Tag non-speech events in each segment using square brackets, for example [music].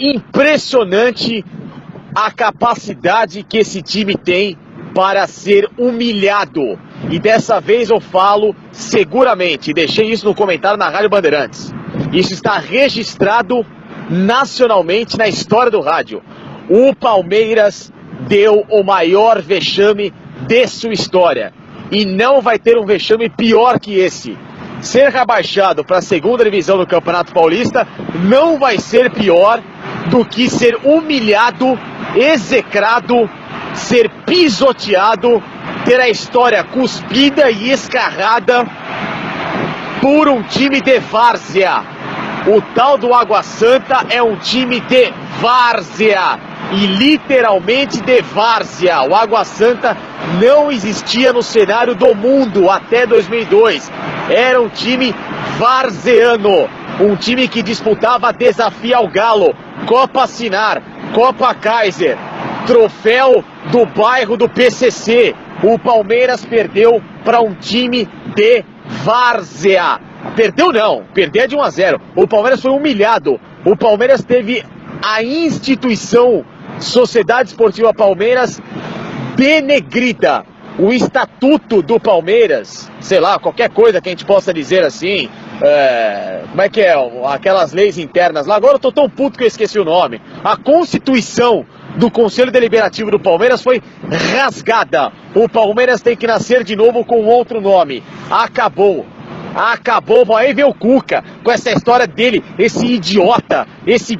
impressionante a capacidade que esse time tem para ser humilhado. E dessa vez eu falo seguramente, deixei isso no comentário na Rádio Bandeirantes. Isso está registrado nacionalmente na história do rádio. O Palmeiras deu o maior vexame de sua história. E não vai ter um vexame pior que esse. Ser rebaixado para a segunda divisão do Campeonato Paulista não vai ser pior do que ser humilhado, execrado, ser pisoteado, ter a história cuspida e escarrada por um time de várzea. O tal do Água Santa é um time de várzea e literalmente de várzea. O Água Santa não existia no cenário do mundo até 2002. Era um time varzeano, um time que disputava desafio ao Galo, Copa Sinar, Copa Kaiser, troféu do bairro do PCC. O Palmeiras perdeu para um time de várzea. Perdeu não, perdeu de 1 a 0. O Palmeiras foi humilhado. O Palmeiras teve a instituição Sociedade Esportiva Palmeiras denegrida. O estatuto do Palmeiras, sei lá, qualquer coisa que a gente possa dizer assim, é, como é que é? Aquelas leis internas lá. Agora eu tô tão puto que eu esqueci o nome. A Constituição do Conselho Deliberativo do Palmeiras foi rasgada. O Palmeiras tem que nascer de novo com outro nome. Acabou. Acabou. Aí vem o Cuca com essa história dele, esse idiota, esse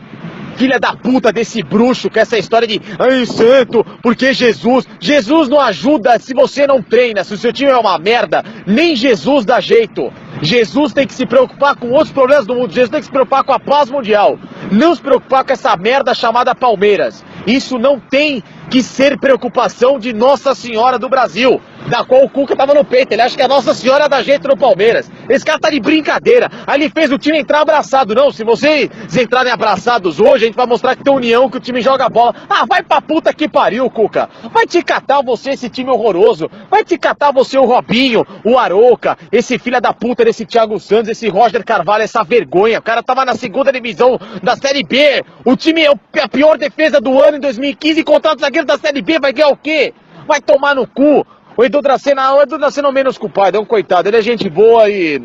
filha da puta desse bruxo com essa história de ai santo, porque Jesus, Jesus não ajuda se você não treina, se o seu time é uma merda, nem Jesus dá jeito. Jesus tem que se preocupar com outros problemas do mundo, Jesus tem que se preocupar com a paz mundial, não se preocupar com essa merda chamada Palmeiras. Isso não tem que ser preocupação de Nossa Senhora do Brasil, da qual o Cuca tava no peito. Ele acha que a Nossa Senhora dá jeito no Palmeiras. Esse cara tá de brincadeira. Aí ele fez o time entrar abraçado. Não, se vocês entrarem abraçados hoje, a gente vai mostrar que tem união, que o time joga bola. Ah, vai pra puta que pariu, Cuca. Vai te catar você, esse time horroroso. Vai te catar você, o Robinho, o Arouca, esse filho da puta desse Thiago Santos, esse Roger Carvalho, essa vergonha. O cara tava na segunda divisão da Série B. O time é a pior defesa do ano em 2015 contra o zagueiro da Série B. Vai ganhar o quê? Vai tomar no cu. O Edu Dracena, o Edu Dracena é o menos culpado, é um coitado. Ele é gente boa e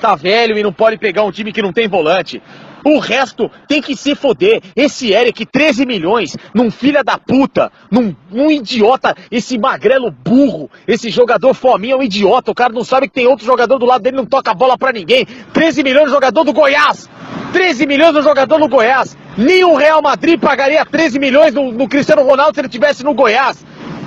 tá velho e não pode pegar um time que não tem volante. O resto tem que se foder. Esse Eric, 13 milhões, num filha da puta, num um idiota, esse magrelo burro, esse jogador fominha é um idiota. O cara não sabe que tem outro jogador do lado dele, não toca a bola pra ninguém. 13 milhões no jogador do Goiás. 13 milhões no jogador do Goiás. Nem o Real Madrid pagaria 13 milhões no, no Cristiano Ronaldo se ele tivesse no Goiás.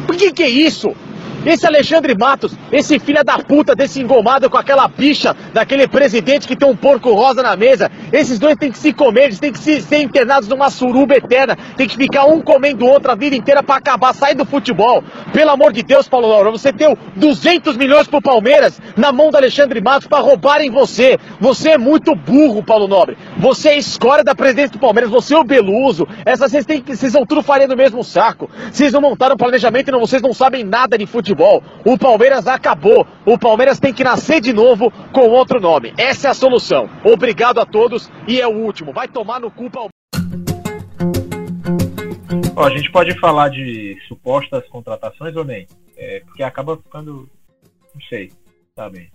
Por que que é isso? Esse Alexandre Matos, esse filho da puta desse engomado com aquela bicha daquele presidente que tem um porco rosa na mesa, esses dois têm que se comer, eles têm que se, ser internados numa suruba eterna, tem que ficar um comendo o outro a vida inteira para acabar, sair do futebol. Pelo amor de Deus, Paulo Laura, você deu 200 milhões pro Palmeiras na mão do Alexandre Matos para roubarem você. Você é muito burro, Paulo Nobre. Você é escória da presidência do Palmeiras, você é o Beluso. Essas vocês têm vocês são tudo farinha no mesmo saco. Vocês não montaram planejamento e não, vocês não sabem nada de futebol futebol. O Palmeiras acabou. O Palmeiras tem que nascer de novo com outro nome. Essa é a solução. Obrigado a todos e é o último. Vai tomar no cu Palmeiras. Ó, a gente pode falar de supostas contratações ou nem? É, porque acaba ficando. Não sei, sabe?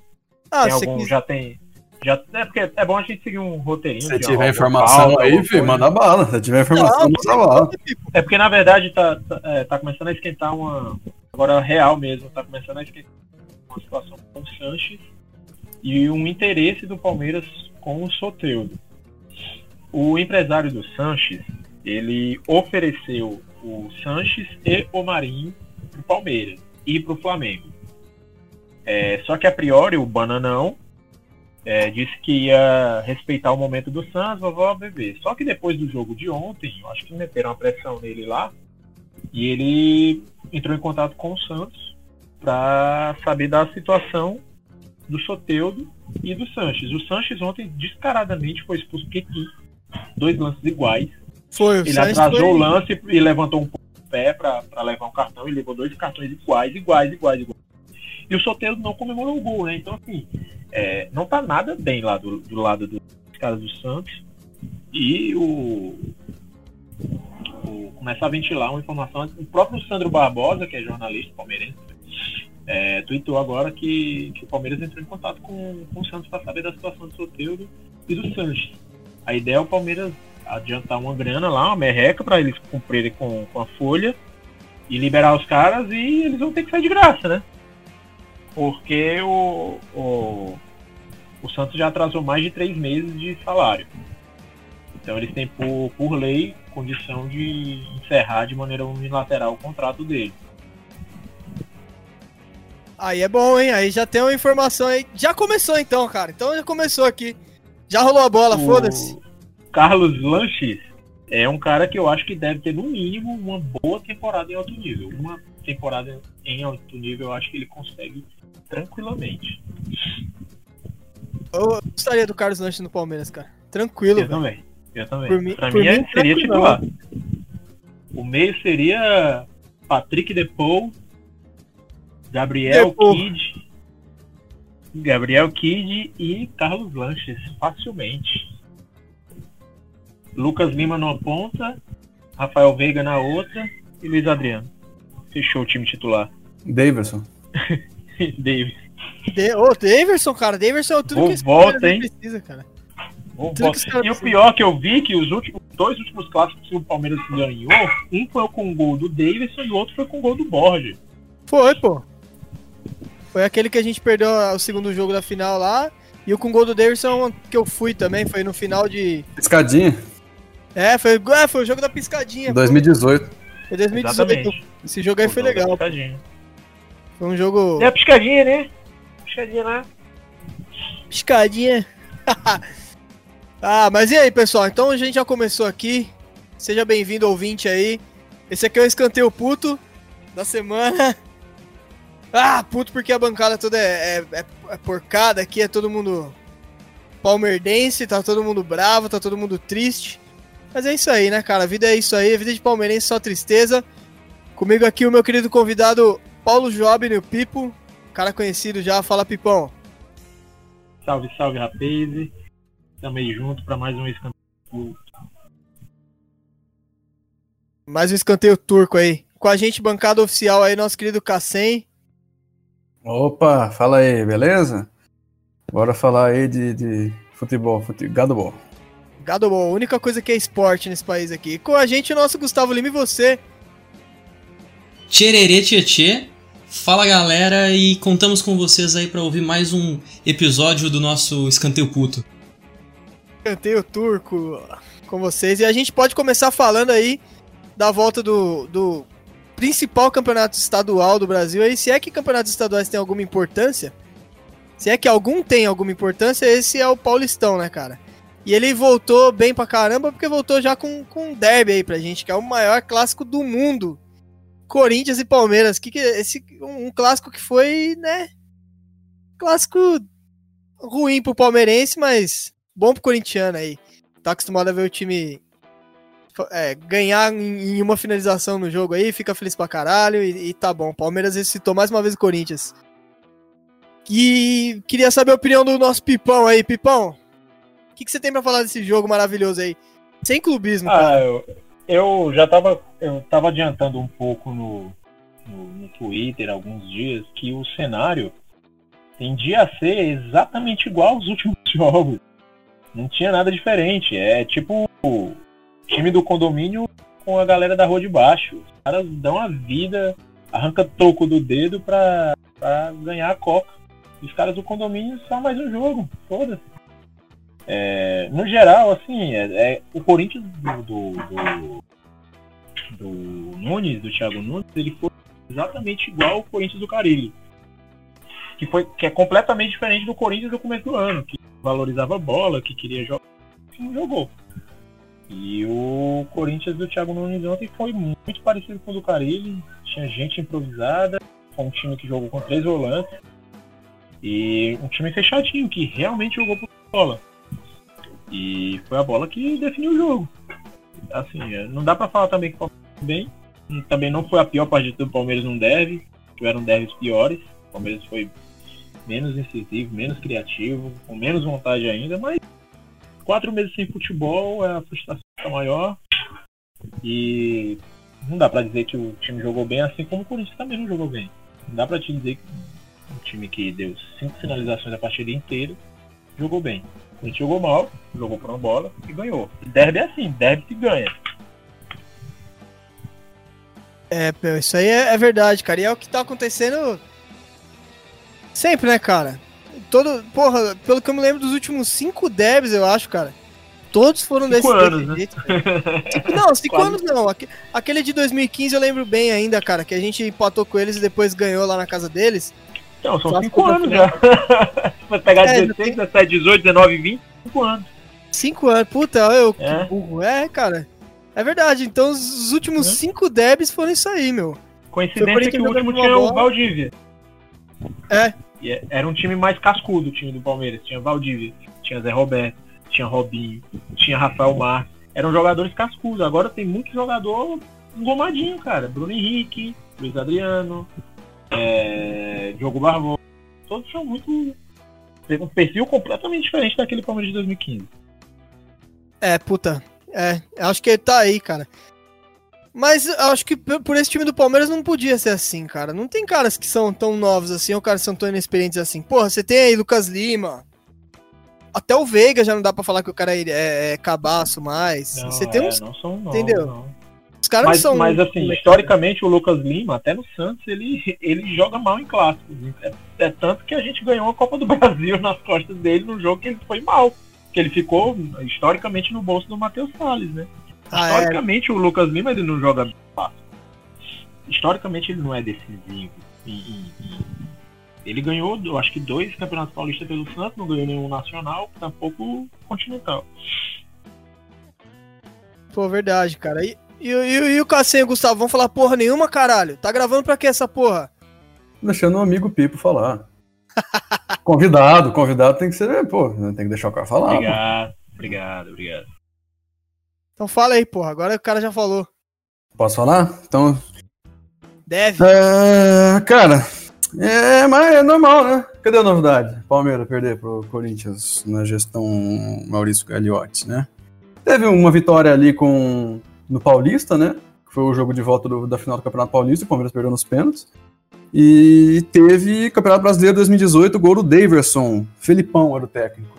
Ah, tem algum, quis... já tem. Já, é porque é bom a gente seguir um roteirinho. Se tiver informação aí, filho, manda bala. Se tiver informação, não, manda bala. É porque na verdade tá, tá, é, tá começando a esquentar uma, Agora, real mesmo, tá começando a esquecer uma situação com o Sanches e um interesse do Palmeiras com o Soteudo. O empresário do Sanches, ele ofereceu o Sanches e o Marinho pro Palmeiras e pro Flamengo. É, só que a priori o Bananão é, disse que ia respeitar o momento do Santos, vovó bebê. Só que depois do jogo de ontem, eu acho que meteram uma pressão nele lá, e ele entrou em contato com o Santos para saber da situação do Soteudo e do Sanches. O Sanches ontem descaradamente foi expulso porque quis dois lances iguais. Foi, ele atrasou foi... o lance e levantou um pouco o pé para levar um cartão e levou dois cartões iguais, iguais, iguais, iguais. E o Soteudo não comemorou o gol, né? Então, assim, é, não tá nada bem lá do, do lado dos caras do Santos. E o, começa a ventilar uma informação. O próprio Sandro Barbosa, que é jornalista palmeirense, é, tweetou agora que, que o Palmeiras entrou em contato com, com o Santos para saber da situação do Soteldo e do Sanches. A ideia é o Palmeiras adiantar uma grana lá, uma merreca, para eles cumprirem com, com a folha e liberar os caras e eles vão ter que sair de graça, né? Porque o, o, o Santos já atrasou mais de três meses de salário. Então eles têm por, por lei condição de encerrar de maneira unilateral o contrato dele. Aí é bom, hein? Aí já tem uma informação aí. Já começou então, cara. Então já começou aqui. Já rolou a bola, foda-se. Carlos Lanches é um cara que eu acho que deve ter, no mínimo, uma boa temporada em alto nível. Uma temporada em alto nível eu acho que ele consegue tranquilamente. Eu gostaria do Carlos Lanches no Palmeiras, cara. Tranquilo. Eu véio. também. Eu também. Por mim, pra por mim, mim seria titular. O meio seria Patrick Depou, Gabriel Depou. Kid, Gabriel Kid e Carlos Lanches, facilmente. Lucas Lima numa ponta, Rafael Veiga na outra e Luiz Adriano. Fechou o time titular. Davidson. [laughs] Davidson. De, ô, Davidson, cara, Davidson é tudo Vou que esse volta, hein? precisa, cara. E o pior que eu vi que os últimos dois últimos clássicos que o Palmeiras ganhou, um foi com o gol do Davidson e o outro foi com o gol do Borges. Foi, pô. Foi aquele que a gente perdeu o segundo jogo da final lá. E o com o gol do Davidson que eu fui também, foi no final de. Piscadinha? É, foi, é, foi o jogo da piscadinha. 2018. Foi 2018. Exatamente. Esse jogo aí foi, foi legal. Piscadinha. Foi um jogo. É a piscadinha, né? Piscadinha lá. Piscadinha. [laughs] ah, mas e aí, pessoal? Então a gente já começou aqui. Seja bem-vindo, ouvinte aí. Esse aqui é o escanteio puto da semana. [laughs] Ah, puto porque a bancada toda é, é, é, é porcada aqui, é todo mundo palmerdense, tá todo mundo bravo, tá todo mundo triste. Mas é isso aí, né, cara? A vida é isso aí, a vida de palmeirense só tristeza. Comigo aqui o meu querido convidado Paulo Job, o Pipo, cara conhecido já. Fala, Pipão. Salve, salve, rapaz. Também junto para mais um escanteio. Mais um escanteio turco aí. Com a gente, bancada oficial aí, nosso querido Cassem. Opa, fala aí, beleza? Bora falar aí de, de futebol, fute, gado bom. Gado bom, a única coisa que é esporte nesse país aqui. Com a gente, o nosso Gustavo Lima e você. Tchererê Tietê. Fala galera, e contamos com vocês aí para ouvir mais um episódio do nosso Escanteio Puto. Escanteio Turco com vocês. E a gente pode começar falando aí da volta do, do principal campeonato estadual do Brasil. Aí, se é que campeonatos estaduais têm alguma importância, se é que algum tem alguma importância, esse é o Paulistão, né, cara? E ele voltou bem pra caramba, porque voltou já com, com um derby aí pra gente, que é o maior clássico do mundo. Corinthians e Palmeiras. Que, que esse um, um clássico que foi, né? Clássico ruim pro palmeirense, mas bom pro corintiano aí. Tá acostumado a ver o time é, ganhar em, uma finalização no jogo aí, fica feliz pra caralho e, e tá bom. Palmeiras recitou mais uma vez o Corinthians. E queria saber a opinião do nosso Pipão aí, Pipão que, que você tem para falar desse jogo maravilhoso aí? Sem clubismo. Ah, eu, eu, já tava, eu tava adiantando um pouco no, no, no Twitter alguns dias que o cenário tendia a ser exatamente igual aos últimos [laughs] jogos. Não tinha nada diferente. É tipo time do condomínio com a galera da rua de baixo. Os caras dão a vida, arranca toco do dedo pra, pra ganhar a Copa. Os caras do condomínio só mais um jogo. Foda-se. É, no geral, assim, é, é o Corinthians do, do, do, do, Nunes, do Thiago Nunes, ele foi exatamente igual ao Corinthians do Carilli. Que, foi, que é completamente diferente do Corinthians do começo do ano, que valorizava a bola, que queria jogar, que não jogou. E o Corinthians do Thiago Nunes ontem foi muito parecido com o do Carilli, tinha gente improvisada, foi um time que jogou com três volantes, e um time fechadinho, que realmente jogou por bola. E foi a bola que definiu o jogo. Assim, é, não dá para falar também que o Palmeiras bem. Também não foi a pior partida do Palmeiras não deve. Tiveram deves piores. O Palmeiras foi menos incisivo, menos criativo, com menos vontade ainda, mas quatro meses sem futebol, a frustração está maior. E não dá pra dizer que o time jogou bem, assim como o Corinthians também não jogou bem. Não dá pra te dizer que um time que deu cinco finalizações a partida inteira jogou bem. A gente jogou mal, jogou por uma bola e ganhou. Derby é assim, derby se ganha. É, isso aí é, é verdade, cara. E é o que tá acontecendo sempre, né, cara? Todo, porra, pelo que eu me lembro dos últimos cinco derbys, eu acho, cara. Todos foram Cinco desse, anos, né? jeito. Cinco- não, cinco Quase. anos não. Aque- Aquele de 2015 eu lembro bem ainda, cara, que a gente empatou com eles e depois ganhou lá na casa deles. Então, são Só cinco ficou anos na já. [laughs] Você pegar É, 16, 17, 18, 19, 20, cinco anos. Cinco anos, puta, eu que É. burro. É, cara. É verdade. Então os últimos É. cinco derbys foram isso aí, meu. Coincidência que o último tinha o bola. Valdívia. É. E era um time mais cascudo, o time do Palmeiras. Tinha Valdívia, tinha Zé Roberto, tinha Robinho, tinha Rafael Marques. Eram jogadores cascudos. Agora tem muito jogador engomadinho, cara. Bruno Henrique, Luiz Adriano, é, Diogo Barbosa. Todos são muito. Tem um perfil completamente diferente daquele Palmeiras de 2015. É, puta. É, acho que ele tá aí, cara. Mas acho que por esse time do Palmeiras não podia ser assim, cara. Não tem caras que são tão novos assim, ou caras que são tão inexperientes assim. Porra, você tem aí Lucas Lima. Até o Veiga já não dá pra falar que o cara é, é, é cabaço mais. Não, você tem é, uns. não são, não, entendeu? não. Os caras Mas, não são. mas assim, historicamente o Lucas Lima, até no Santos, ele, [laughs] ele joga mal em clássicos. É, é tanto que a gente ganhou a Copa do [laughs] Brasil nas costas dele num jogo que ele foi mal. Que ele ficou historicamente no bolso do Matheus Salles, né? Ah, é. historicamente o Lucas Lima ele não joga fácil. Historicamente ele não é decisivo. E- e- e ele ganhou, eu acho que dois campeonatos paulistas pelo Santos, não ganhou nenhum nacional, tampouco continental. Pô, verdade, cara. E, e, e, e o Cassenho e o Gustavo vão falar porra nenhuma, caralho. Tá gravando pra que essa porra? Deixando o amigo Pipo falar. [laughs] convidado, convidado tem que ser, pô, tem que deixar o cara falar. pô. Obrigado, obrigado, obrigado. Então fala aí, porra. Agora o cara já falou. Posso falar? Então, Deve. É, cara, é, mas é normal, né? Cadê a novidade? Palmeiras perder pro Corinthians na gestão Maurício Gagliotti, né? Teve uma vitória ali com no Paulista, né? Foi o jogo de volta do- da final do Campeonato Paulista, o Palmeiras perdeu nos pênaltis. E teve Campeonato Brasileiro 2018, gol do Daverson. Felipão era o técnico.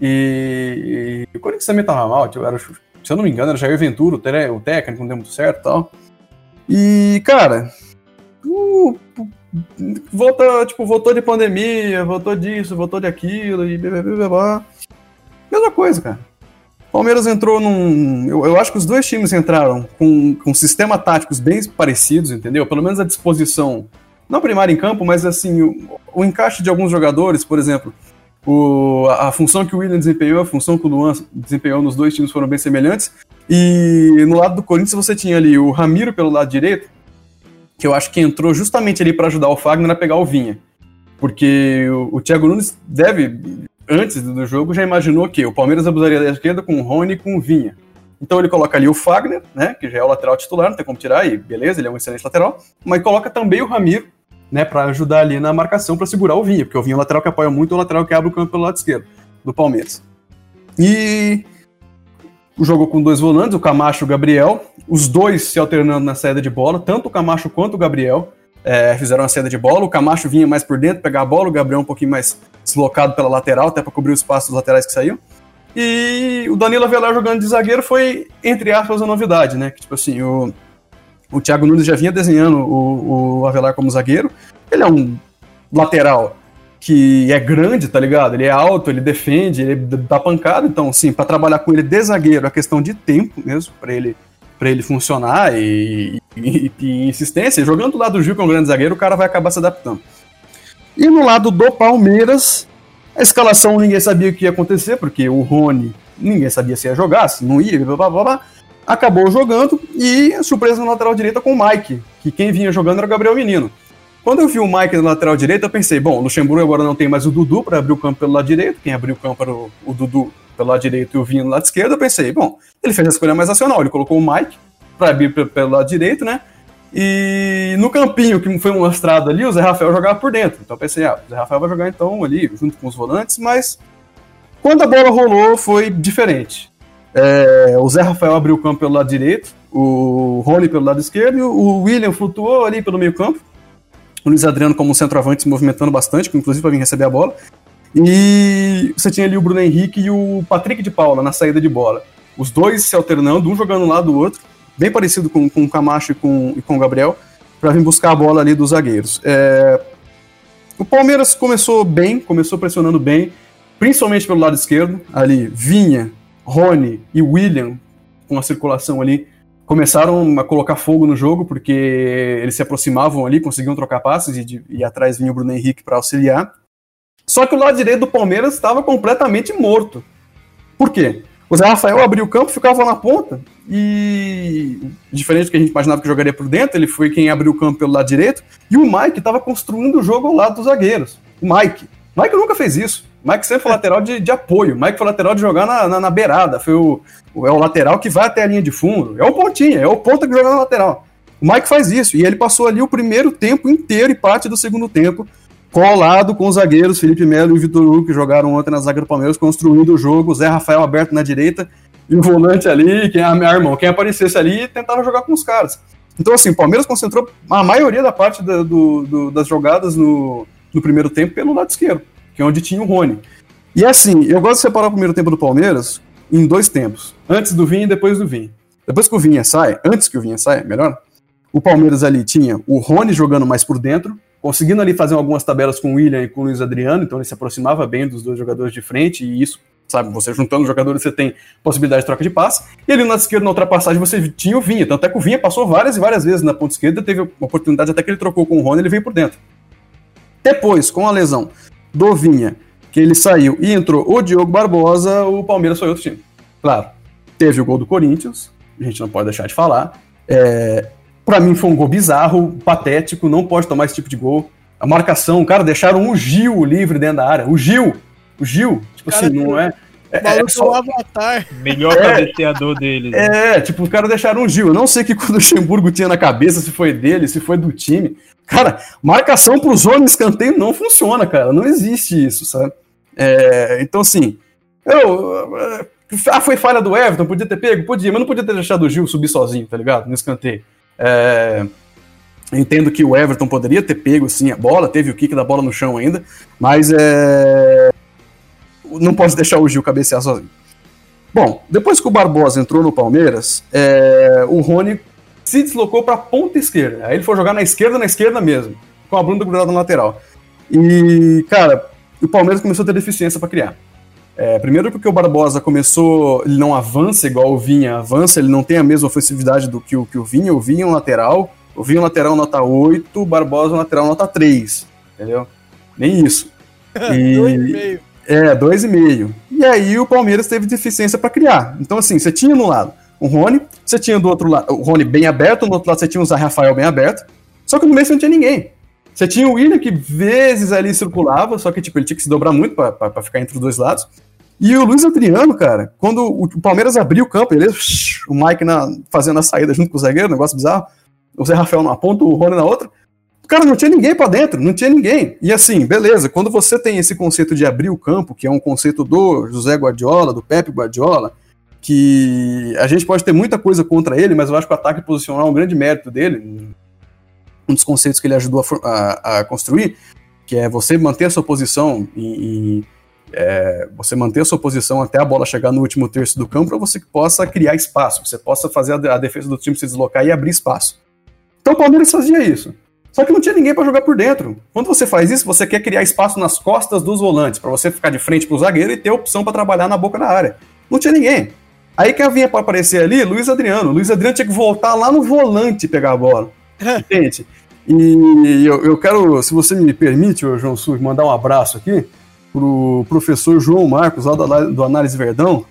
E, e o Corinthians também tava mal, tipo, era, o- se eu não me engano, era Jair Ventura, o técnico, não deu muito certo e tal. E, cara, o- volta, tipo, voltou de pandemia, voltou disso, voltou de aquilo, e blá, blá, blá. Mesma coisa, cara. Palmeiras entrou num. Eu, eu acho que os dois times entraram com, com sistema táticos bem parecidos, entendeu? Pelo menos a disposição, não primária em campo, mas assim, o, o encaixe de alguns jogadores, por exemplo, o, a, a função que o William desempenhou, a função que o Luan desempenhou nos dois times foram bem semelhantes. E no lado do Corinthians você tinha ali o Ramiro pelo lado direito, que eu acho que entrou justamente ali para ajudar o Fagner a pegar o Vinha. Porque o, o Thiago Nunes deve, antes do jogo, já imaginou que o Palmeiras abusaria da esquerda com o Rony e com o Vinha. Então ele coloca ali o Fagner, né, que já é o lateral titular, não tem como tirar, e beleza, ele é um excelente lateral, mas coloca também o Ramiro, né, para ajudar ali na marcação, para segurar o Vinha, porque o Vinha é o lateral que apoia muito, é o lateral que abre o campo pelo lado esquerdo do Palmeiras. E jogou com dois volantes, o Camacho e o Gabriel, os dois se alternando na saída de bola, tanto o Camacho quanto o Gabriel é, fizeram a saída de bola. O Camacho vinha mais por dentro, pegar a bola, o Gabriel um pouquinho mais deslocado pela lateral, até para cobrir o espaço dos laterais que saíam. E o Danilo Avelar jogando de zagueiro foi, entre aspas, a novidade, né? Que, tipo assim, o, o Thiago Nunes já vinha desenhando o, o Avelar como zagueiro. Ele é um lateral que é grande, tá ligado? Ele é alto, ele defende, ele dá pancada. Então, sim, para trabalhar com ele de zagueiro é questão de tempo mesmo, para ele para ele funcionar e, e, e, insistência. Jogando do lado do Gil, que é um grande zagueiro, o cara vai acabar se adaptando. E no lado do Palmeiras, a escalação ninguém sabia o que ia acontecer, porque o Rony ninguém sabia se ia jogar, se não ia, blá blá blá. blá. Acabou jogando e surpresa na lateral direita com o Mike, que quem vinha jogando era o Gabriel Menino. Quando eu vi o Mike na lateral direita, eu pensei, bom, o Luxemburgo agora não tem mais o Dudu para abrir o campo pelo lado direito, quem abriu o campo era o, o Dudu pelo lado direito e o Vinho no lado esquerdo, eu pensei, bom, ele fez a escolha mais racional, ele colocou o Mike para abrir pelo lado direito, né? E no campinho que foi mostrado ali, o Zé Rafael jogava por dentro. Então eu pensei, ah, o Zé Rafael vai jogar então ali, junto com os volantes, mas quando a bola rolou foi diferente. É, o Zé Rafael abriu o campo pelo lado direito, o Rony pelo lado esquerdo, e o William flutuou ali pelo meio campo. O Luiz Adriano como centroavante se movimentando bastante, inclusive para vir receber a bola. E você tinha ali o Bruno Henrique e o Patrick de Paula na saída de bola. Os dois se alternando, um jogando um lado do outro, bem parecido com, com o Camacho e com, e com o Gabriel, para vir buscar a bola ali dos zagueiros. É... O Palmeiras começou bem, começou pressionando bem, principalmente pelo lado esquerdo. Ali, Vinha, Rony e William, com a circulação ali, começaram a colocar fogo no jogo, porque eles se aproximavam ali, conseguiam trocar passes e, e atrás vinha o Bruno Henrique para auxiliar. Só que o lado direito do Palmeiras estava completamente morto. Por quê? O Zé Rafael abriu o campo, ficava na ponta e, diferente do que a gente imaginava que jogaria por dentro, ele foi quem abriu o campo pelo lado direito e o Mike estava construindo o jogo ao lado dos zagueiros. O Mike. O Mike nunca fez isso. Mike sempre foi lateral de, de apoio. Mike foi lateral de jogar na, na, na beirada. Foi o, o, é o lateral que vai até a linha de fundo. É o pontinha, é o ponta que joga na lateral. O Mike faz isso. E ele passou ali o primeiro tempo inteiro e parte do segundo tempo colado com os zagueiros Felipe Melo e Vitor Hugo, que jogaram ontem na zaga do Palmeiras, construindo o jogo, Zé Rafael aberto na direita, e o volante ali, quem, ah, meu irmão, quem aparecesse ali, tentava jogar com os caras. Então, assim, o Palmeiras concentrou a maioria da parte da, do, do, das jogadas no, no primeiro tempo pelo lado esquerdo, que é onde tinha o Rony. E assim, eu gosto de separar o primeiro tempo do Palmeiras em dois tempos, antes do Vinha e depois do Vinha. Depois que o Vinha sai, antes que o Vinha saia, melhor, o Palmeiras ali tinha o Rony jogando mais por dentro, conseguindo ali fazer algumas tabelas com o William e com o Luiz Adriano, então ele se aproximava bem dos dois jogadores de frente, e isso, sabe, você juntando os jogadores, você tem possibilidade de troca de passe. E ali na esquerda, na ultrapassagem, você tinha o Vinha, tanto é que o Vinha passou várias e várias vezes na ponta esquerda, teve uma oportunidade até que ele trocou com o Rony, ele veio por dentro. Depois, com a lesão do Vinha, que ele saiu e entrou o Diogo Barbosa, o Palmeiras foi outro time. Claro, teve o gol do Corinthians, a gente não pode deixar de falar. É, para mim foi um gol bizarro, patético, não pode tomar esse tipo de gol. A marcação, cara, deixaram o Gil livre dentro da área. O Gil, o Gil, tipo cara, assim, não é. É, é só... avatar. Melhor é, cabeceador dele. Né? É, tipo, os caras deixaram o Gil. Eu não sei o [laughs] que o Luxemburgo tinha na cabeça, se foi dele, se foi do time. Cara, marcação pros homens escanteio não funciona, cara. Não existe isso, sabe? É, então, assim, eu. Ah, foi falha do Everton, podia ter pego? Podia, mas não podia ter deixado o Gil subir sozinho, tá ligado? No escanteio. É, entendo que o Everton poderia ter pego sim a bola, teve o kick da bola no chão ainda, mas é, não posso deixar o Gil cabecear sozinho. Bom, depois que o Barbosa entrou no Palmeiras, é, o Rony se deslocou para a ponta esquerda. Aí ele foi jogar na esquerda, na esquerda mesmo, com a bunda grudada na lateral. E, cara, o Palmeiras começou a ter deficiência para criar. É, primeiro porque o Barbosa começou, ele não avança igual o Vinha avança, ele não tem a mesma ofensividade do que o, que o Vinha, o Vinha é um lateral, o Vinha é um lateral nota 8, o Barbosa é um lateral nota 3, entendeu? Nem isso. [laughs] E. É, dois e meio. E aí o Palmeiras teve deficiência para criar. Então assim, você tinha no lado o Rony, você tinha do outro lado o Rony bem aberto, no outro lado você tinha o Zé Rafael bem aberto, só que no meio você não tinha ninguém. Você tinha o William que vezes ali circulava, só que tipo, ele tinha que se dobrar muito para ficar entre os dois lados. E o Luiz Adriano, cara, quando o Palmeiras abriu o campo, beleza? O Mike na, fazendo a saída junto com o zagueiro, negócio bizarro. O Zé Rafael numa ponta, o Rony na outra. Cara, não tinha ninguém para dentro, não tinha ninguém. E assim, beleza, quando você tem esse conceito de abrir o campo, que é um conceito do José Guardiola, do Pepe Guardiola, que a gente pode ter muita coisa contra ele, mas eu acho que o ataque posicional é um grande mérito dele. Um dos conceitos que ele ajudou a, a, a construir, que é você manter a sua posição e, e é, você manter a sua posição até a bola chegar no último terço do campo para você que possa criar espaço, você possa fazer a, a, defesa do time se deslocar e abrir espaço. Então o Palmeiras fazia isso. Só que não tinha ninguém para jogar por dentro. Quando você faz isso, você quer criar espaço nas costas dos volantes, para você ficar de frente para o zagueiro e ter opção para trabalhar na boca da área. Não tinha ninguém. Aí quem vinha para aparecer ali, Luiz Adriano. Luiz Adriano tinha que voltar lá no volante pegar a bola. Entende? E eu, eu, quero, se você me permite, João Sul, mandar um abraço aqui pro professor João Marcos, lá do, do Análise Verdão.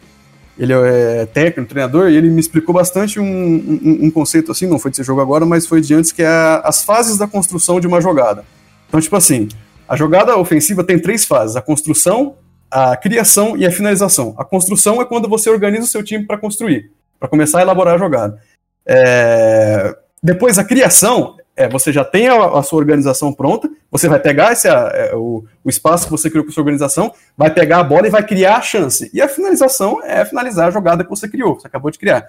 Ele é técnico, treinador, e ele me explicou bastante um, um, um conceito assim, não foi desse jogo agora, mas foi de antes, que é as fases da construção de uma jogada. Então, tipo assim, a jogada ofensiva tem três fases: a construção, a criação e a finalização. A construção é quando você organiza o seu time para construir, para começar a elaborar a jogada. É... Depois, a criação é, você já tem a, a, sua organização pronta, você vai pegar esse, a, é, o, o, espaço que você criou com a sua organização, vai pegar a bola e vai criar a chance. E a finalização é finalizar a jogada que você criou, você acabou de criar.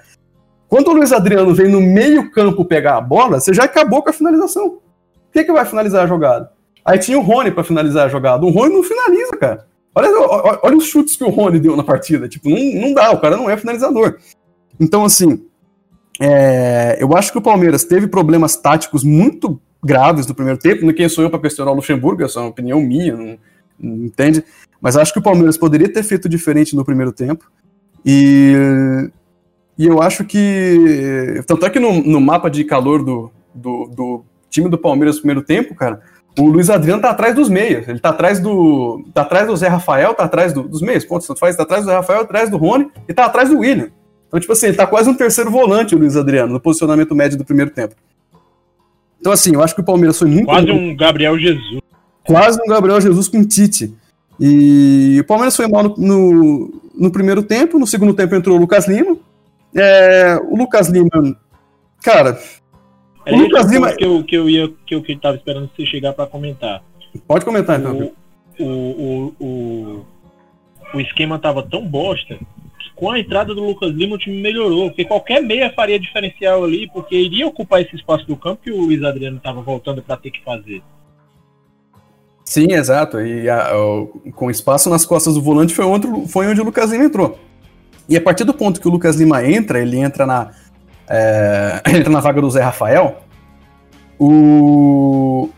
Quando o Luiz Adriano vem no meio campo pegar a bola, você já acabou com a finalização. Quem que vai finalizar a jogada? Aí tinha o Rony para finalizar a jogada. O Rony não finaliza, cara. Olha, olha, olha, os chutes que o Rony deu na partida. Tipo, não, não dá, o cara não é finalizador. Então, assim, é, eu acho que o Palmeiras teve problemas táticos muito graves no primeiro tempo. Não quem sou eu para questionar o Luxemburgo, essa é uma opinião minha, não, não, entende? Mas acho que o Palmeiras poderia ter feito diferente no primeiro tempo. E, e eu acho que. Tanto é que no, no mapa de calor do, do, do time do Palmeiras no primeiro tempo, cara, o Luiz Adriano tá atrás dos meias. Ele tá atrás do. tá atrás do Zé Rafael, tá atrás do, dos meias, tanto faz, tá atrás do Zé Rafael, atrás do Rony e tá atrás do William. Então, tipo assim, ele tá quase um terceiro volante, o Luiz Adriano, no posicionamento médio do primeiro tempo. Então, assim, eu acho que o Palmeiras foi muito. Quase um Gabriel Jesus. Quase um Gabriel Jesus com Tite. E o Palmeiras foi mal no, no, no primeiro tempo, no segundo tempo entrou o Lucas Lima. É, o Lucas Lima, cara. É o Lucas Lima que eu, que eu ia que eu que tava esperando você chegar para comentar. Pode comentar então. O, o, o, o, esquema tava tão bosta com a entrada do Lucas Lima o time melhorou, porque qualquer meia faria diferencial ali, porque iria ocupar esse espaço do campo que o Luiz Adriano tava voltando para ter que fazer. Sim, exato. E a, a, com espaço nas costas do volante foi onde, foi onde o Lucas Lima entrou. E a partir do ponto que o Lucas Lima entra, ele entra na, é, [clears throat] entra na vaga do Zé Rafael, o,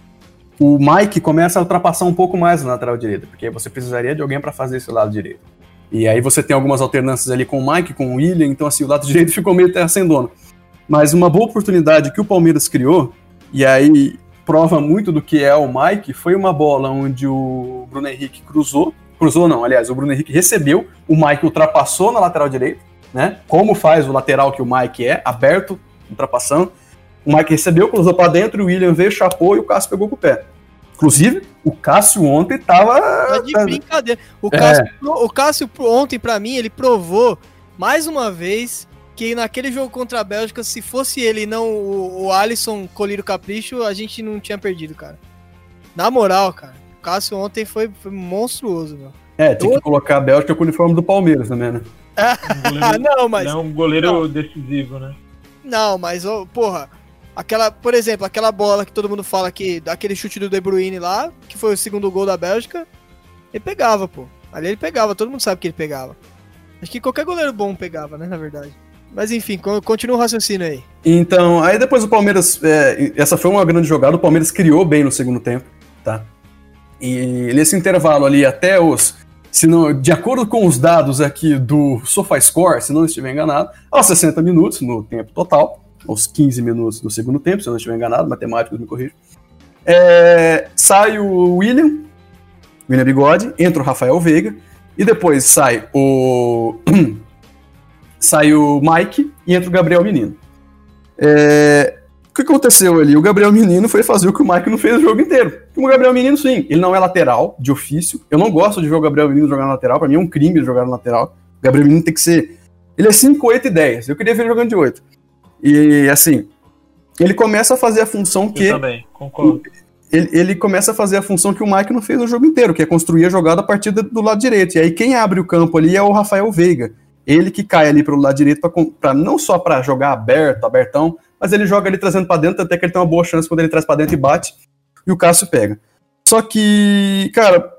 [clears throat] o Mike começa a ultrapassar um pouco mais na lateral direita, porque você precisaria de alguém para fazer esse lado direito. E aí você tem algumas alternâncias ali com o Mike, com o William, então assim, o lado [laughs] direito ficou meio terra sem dono. Mas uma boa oportunidade que o Palmeiras criou, e aí prova muito do que é o Mike, foi uma bola onde o Bruno Henrique cruzou, cruzou não, aliás, o Bruno Henrique recebeu, o Mike ultrapassou na lateral direita, né? Como faz o lateral que o Mike é, aberto, ultrapassando. O Mike recebeu, cruzou para dentro, o William veio, chapou e o Cássio pegou com o pé. Inclusive, o Cássio ontem tava. Tá de brincadeira. O Cássio, é. o Cássio ontem, para mim, ele provou mais uma vez que naquele jogo contra a Bélgica, se fosse ele e não o, o Alisson colher o capricho, a gente não tinha perdido, cara. Na moral, cara. O Cássio ontem foi, foi monstruoso, meu. É, tinha que colocar a Bélgica com o uniforme do Palmeiras também, né? Um [laughs] goleiro, não, mas. Não, um goleiro não. decisivo, né? Não, mas, oh, porra, aquela, por exemplo, aquela bola que todo mundo fala que, aquele chute do De Bruyne lá, que foi o segundo gol da Bélgica, ele pegava, pô. Ali ele pegava, todo mundo sabe que ele pegava. Acho que qualquer goleiro bom pegava, né, na verdade. Mas enfim, continua o raciocínio aí. Então, aí depois o Palmeiras. É, essa foi uma grande jogada, o Palmeiras criou bem no segundo tempo, tá? E nesse intervalo ali, até os. Se não, de acordo com os dados aqui do SofaScore, se não estiver enganado, aos 60 minutos no tempo total, aos 15 minutos do segundo tempo, se eu não estiver enganado, matemáticos me corrijam. É, sai o William, William Bigode, entra o Rafael Veiga, e depois sai o [clears throat] sai o Mike e entra o Gabriel Menino. É... O que aconteceu ali? O Gabriel Menino foi fazer o que o Mike não fez o jogo inteiro. O Gabriel Menino, sim, ele não é lateral, de ofício. Eu não gosto de ver o Gabriel Menino jogar na lateral, pra mim é um crime jogar na lateral. O Gabriel Menino tem que ser. Ele é 5, 8 e 10. Eu queria ver ele jogando de 8. E assim, ele começa a fazer a função que. Eu também, concordo. Ele, ele, começa a fazer a função que o Mike não fez o jogo inteiro, que é construir a jogada a partir do lado direito. E aí quem abre o campo ali é o Rafael Veiga. Ele que cai ali pelo lado direito, pra não só para jogar aberto, abertão, mas ele joga ali trazendo para dentro, até que ele tem uma boa chance quando ele traz para dentro e bate, e o Cássio pega. Só que, cara,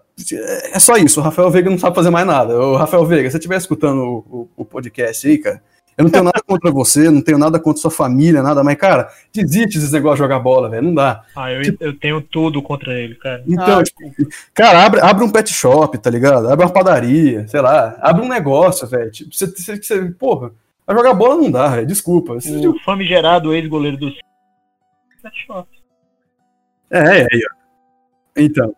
é só isso. O Rafael Veiga não sabe fazer mais nada. O Rafael Veiga, se você estiver escutando o, o, o, podcast aí, cara, eu não tenho nada contra você, não tenho nada contra sua família, nada, mas, cara, desiste desse negócio de jogar bola, velho. Não dá. Ah, eu, tipo, eu tenho tudo contra ele, cara. Então, ah, tipo, cara, abre, abre um pet shop, tá ligado? Abre uma padaria, sei lá. Abre um negócio, velho. Tipo, você, você, você, porra, a jogar bola não dá, velho. Desculpa. O tipo... famigerado ex-goleiro do pet shop. É, é, aí, ó. Então.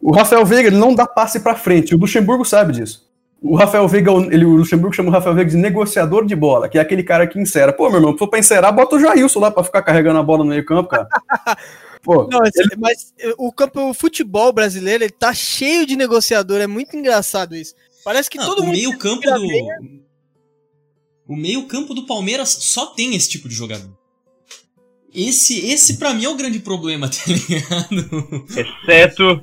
O Rafael Veiga, ele não dá passe pra frente. O Luxemburgo sabe disso. O Rafael Veiga, ele, o Luxemburgo chama o Rafael Veiga de negociador de bola, que é aquele cara que insera. Pô, meu irmão, se for pra encerar, bota o Jailson lá pra ficar carregando a bola no meio campo, cara. [laughs] Pô, não, ele... mas o campo o futebol brasileiro ele tá cheio de negociador, é muito engraçado isso. Parece que não, todo o mundo. Meio campo do... O meio-campo do Palmeiras só tem esse tipo de jogador. Esse, esse para mim é o grande problema, [laughs] tá ligado? Exceto,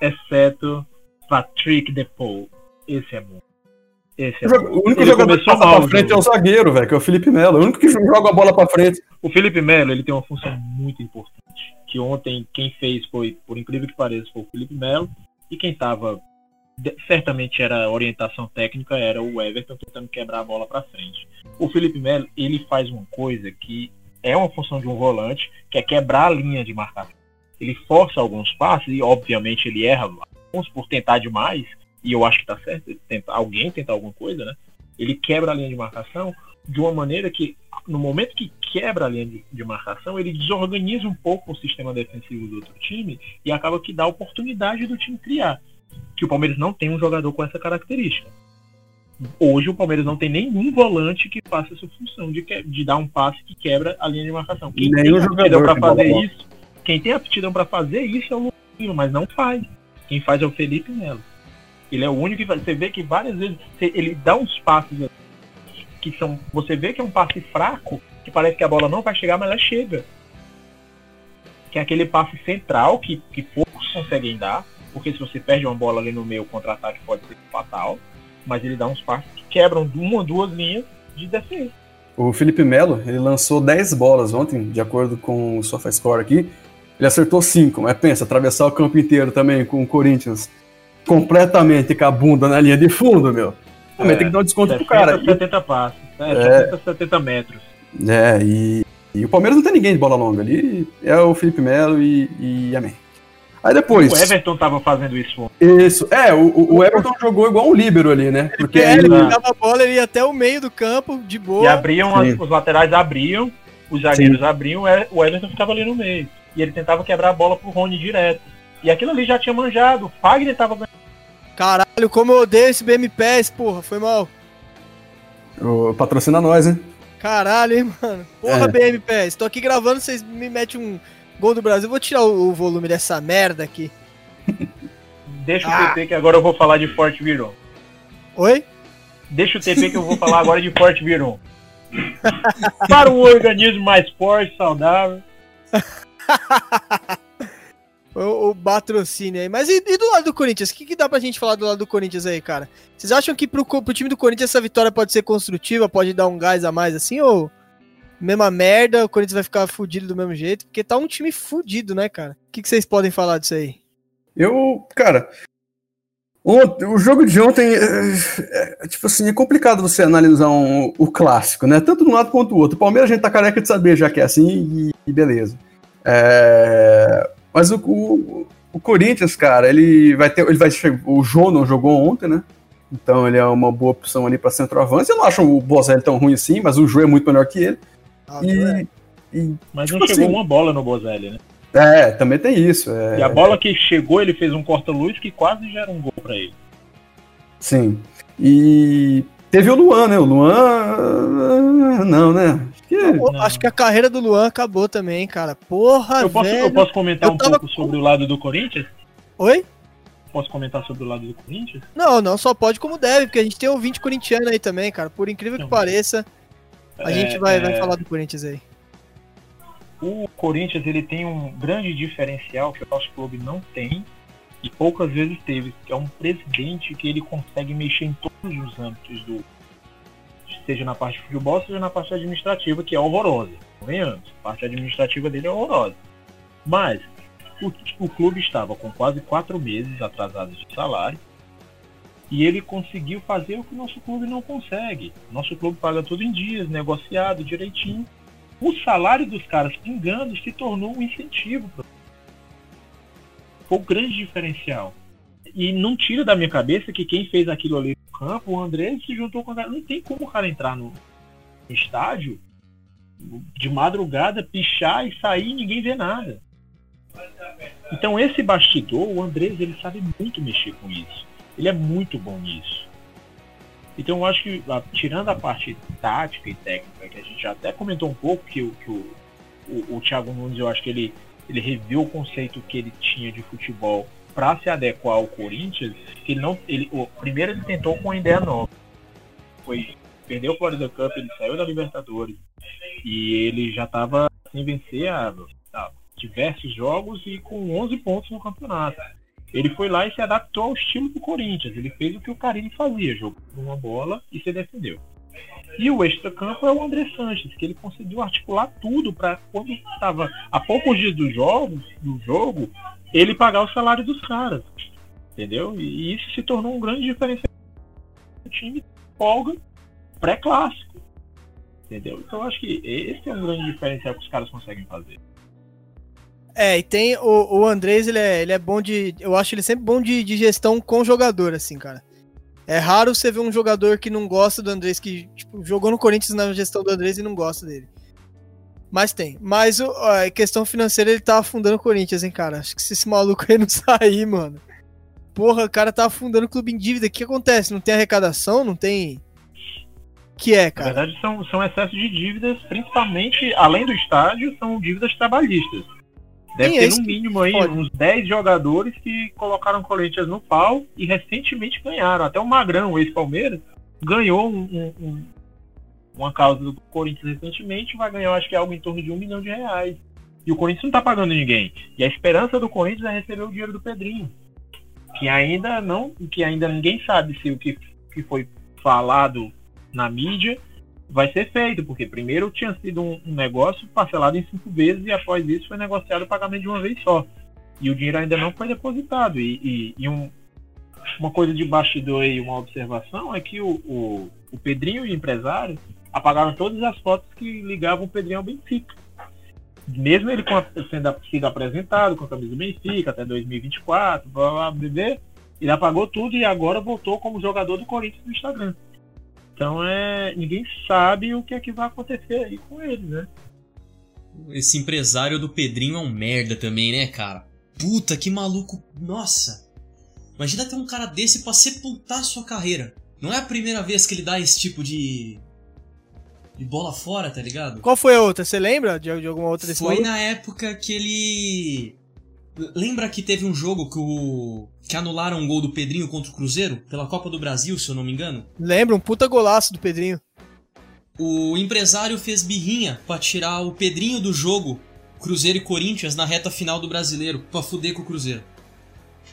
exceto Patrick Depaul. Esse é bom. Esse é O jogo- o único Ele jogador que passa mal pra frente é o zagueiro, velho, que é o Felipe Melo. O único que joga a bola pra frente. O Felipe Melo, ele tem uma função muito importante. Que ontem quem fez foi, por incrível que pareça, foi o Felipe Melo. E quem tava, certamente era orientação técnica, era o Everton tentando quebrar a bola pra frente. O Felipe Melo, ele faz uma coisa que é uma função de um volante, que é quebrar a linha de marcação. Ele força alguns passes e, obviamente, ele erra alguns por tentar demais. E eu acho que tá certo, tenta, alguém tentar alguma coisa, né? Ele quebra a linha de marcação de uma maneira que no momento que quebra a linha de, de marcação, ele desorganiza um pouco o sistema defensivo do outro time e acaba que dá oportunidade do time criar. Que o Palmeiras não tem um jogador com essa característica. Hoje o Palmeiras não tem nenhum volante que faça essa função de, que- de dar um passe que quebra a linha de marcação. Quem Nenhum tem aptidão para fazer isso, quem tem aptidão para fazer isso é o Luquinho, mas não faz. Quem faz é o Felipe Melo. Ele é o único que. Você vê que várias vezes ele dá uns passes que são. Você vê que é um passe fraco, que parece que a bola não vai chegar, mas ela chega. Que é aquele passe central que, que poucos conseguem dar, porque se você perde uma bola ali no meio, o contra-ataque pode ser fatal. Mas ele dá uns passes que quebram uma ou duas linhas de defesa. O Felipe Melo, ele lançou 10 bolas ontem, de acordo com o SofaScore aqui. Ele acertou 5, mas pensa, atravessar o campo inteiro também com o Corinthians completamente com a bunda na linha de fundo, meu. Também É, tem que dar um desconto pro 60, cara. 70 passes. É, É. 70, 70 metros. É, e, e o Palmeiras não tem ninguém de bola longa ali. É o Felipe Melo e, e amém. Aí depois. O Everton tava fazendo isso ontem. Isso. É, o, o- o Everton jogou igual um líbero ali, né? Porque É, ele ele, pegava a bola, ele ia até o meio do campo, de E boa. abriam, as- os laterais abriam, os zagueiros abriam, é, o Everton ficava ali no meio. E ele tentava quebrar a bola pro Rony direto. E aquilo ali já tinha manjado. O Fagner tava ganhando. Caralho, como eu odeio esse BMPS, porra, foi mal. o, patrocina nós, hein? Caralho, hein, mano. Porra, É. BMPS. Tô aqui gravando, vocês me metem um gol do Brasil. Vou tirar o, o volume dessa merda aqui. [laughs] Deixa o Ah. TP que agora eu vou falar de Forte Viron. Oi? Deixa o TP que eu vou falar [laughs] agora de Forte Viron. Para um organismo mais forte, saudável. [laughs] O, patrocínio aí. Mas e, e do lado do Corinthians? O que, que dá pra gente falar do lado do Corinthians aí, cara? Vocês acham que pro, pro time do Corinthians essa vitória pode ser construtiva, pode dar um gás a mais assim, ou mesma merda, o Corinthians vai ficar fudido do mesmo jeito? Porque tá um time fudido, né, cara? O que, que vocês podem falar disso aí? Eu, cara. ontem- o jogo de ontem, é, é, tipo assim, é complicado você analisar um- o clássico, né? Tanto de um lado quanto do outro. O Palmeiras a gente tá careca de saber já que é assim e, e beleza. É, mas o, o, o Corinthians, cara, ele vai ter. Ele vai O Jô não jogou ontem, né? Então ele é uma boa opção ali pra centroavante. Eu não acho o Bozelli tão ruim assim, mas o Jô é muito melhor que ele. Ah, E, e- Mas não Tipo chegou assim- uma bola no Bozelli, né? é, também tem isso. é. E a bola que chegou, ele fez um corta-luz que quase já era um gol pra ele. Sim. E teve o Luan, né? O Luan. Não, né? Acho que- Pô, Não. Acho que a carreira do Luan acabou também, cara. Porra, Eu posso, velho. eu posso comentar eu um tava pouco sobre o lado do Corinthians? Oi? Posso comentar sobre o lado do Corinthians? Não, não só pode como deve, porque a gente tem ouvinte corintiano aí também, cara. Por incrível que Não. pareça, a É, gente vai, é, vai falar do Corinthians aí. O Corinthians ele tem um grande diferencial que o nosso clube não tem e poucas vezes teve, que é um presidente que ele consegue mexer em todos os âmbitos do seja na parte de futebol, seja na parte administrativa, que é horrorosa. Convenhamos, a parte administrativa dele é horrorosa. Mas o, o clube estava com quase quatro meses atrasados de salário e ele conseguiu fazer o que o nosso clube não consegue. Nosso clube paga tudo em dias, negociado direitinho o salário dos caras pingando se tornou um incentivo. Foi o grande diferencial. E não tira da minha cabeça que quem fez aquilo ali campo, o André se juntou com o cara. Não tem como o cara entrar no estádio de madrugada, pichar e sair e ninguém vê nada. Então esse bastidor, o Andrés, ele sabe muito mexer com isso. Ele é muito bom nisso. Então eu acho que, ah, tirando a parte tática e técnica, que a gente já até comentou um pouco, que, o, que o, o, o Thiago Nunes, eu acho que ele, ele reviu o conceito que ele tinha de futebol para se adequar ao Corinthians, que ele não. Ele, o, primeiro ele tentou com uma ideia nova. Foi, perdeu o Florida Cup, ele saiu da Libertadores. E ele já estava sem vencer há, há diversos jogos e com 11 pontos no campeonato. Ele foi lá e se adaptou ao estilo do Corinthians. Ele fez o que o Carini fazia, jogou uma bola e se defendeu. E o extra-campo é o André Sanches, que ele conseguiu articular tudo para quando estava a poucos dias do jogo, do jogo, ele pagar o salário dos caras. Entendeu? E isso se tornou um grande diferencial do time folga pré-clássico. Entendeu? Então eu acho que esse é um grande diferencial que os caras conseguem fazer. É, e tem o, o Andrés, ele é, ele é bom de. Eu acho ele sempre bom de, de gestão com jogador, assim, cara. É raro você ver um jogador que não gosta do Andrés, que tipo, jogou no Corinthians na gestão do Andrés e não gosta dele. Mas tem. Mas a questão financeira, ele tá afundando o Corinthians, hein, cara. Acho que se esse maluco aí não [laughs] sair, mano. Porra, o cara tá afundando o clube em dívida. O que acontece? Não tem arrecadação? Não tem. que é, cara? Na verdade, são, são excessos de dívidas, principalmente, além do estádio, são dívidas trabalhistas. Deve ter no mínimo aí pode. uns 10 jogadores que colocaram Corinthians no pau e recentemente ganharam. Até o Magrão, ex-Palmeiras, ganhou um, um, uma causa do Corinthians recentemente, vai ganhar acho que algo em torno de um milhão de reais. E o Corinthians não tá pagando ninguém. E a esperança do Corinthians é receber o dinheiro do Pedrinho. Que ainda não, que ainda ninguém sabe se o que, que foi falado na mídia vai ser feito, porque primeiro tinha sido um, um, negócio parcelado em cinco vezes e após isso foi negociado o pagamento de uma vez só. E o dinheiro ainda não foi depositado. E, e, e um, uma coisa de bastidor e uma observação é que o, o, o Pedrinho e o empresário apagaram todas as fotos que ligavam o Pedrinho ao Benfica. Mesmo ele sendo sido apresentado com a camisa do Benfica até 2024, blá, blá, blá, ele apagou tudo e agora voltou como jogador do Corinthians no Instagram. Então é. Ninguém sabe o que é que vai acontecer aí com ele, né? Esse empresário do Pedrinho é um merda também, né, cara? Puta, que maluco. Nossa! Imagina ter um cara desse pra sepultar sua carreira. Não é a primeira vez que ele dá esse tipo de. De bola fora, tá ligado? Qual foi a outra? Você lembra de, de alguma outra desse Foi maluco? na época que ele. Lembra que teve um jogo que, o... que anularam um gol do Pedrinho contra o Cruzeiro? Pela Copa do Brasil, se eu não me engano? Lembra, um puta golaço do Pedrinho. O empresário fez birrinha pra tirar o Pedrinho do jogo Cruzeiro e Corinthians na reta final do Brasileiro, pra fuder com o Cruzeiro.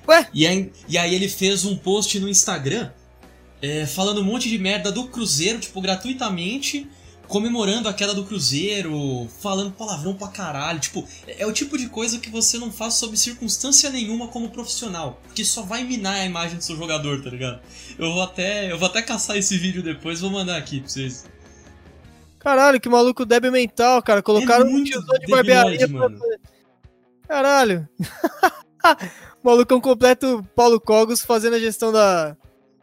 Ué? E aí, e aí ele fez um post no Instagram é, falando um monte de merda do Cruzeiro, tipo, gratuitamente, comemorando a queda do Cruzeiro, falando palavrão pra caralho. Tipo, é o tipo de coisa que você não faz sob circunstância nenhuma como profissional. Porque só vai minar a imagem do seu jogador, tá ligado? Eu vou até, eu vou até caçar esse vídeo depois vou mandar aqui pra vocês. Caralho, que maluco débil mental, cara. Colocaram é um tiozão de barbearia pra... Caralho. [laughs] Malucão completo Paulo Cogos fazendo a gestão da,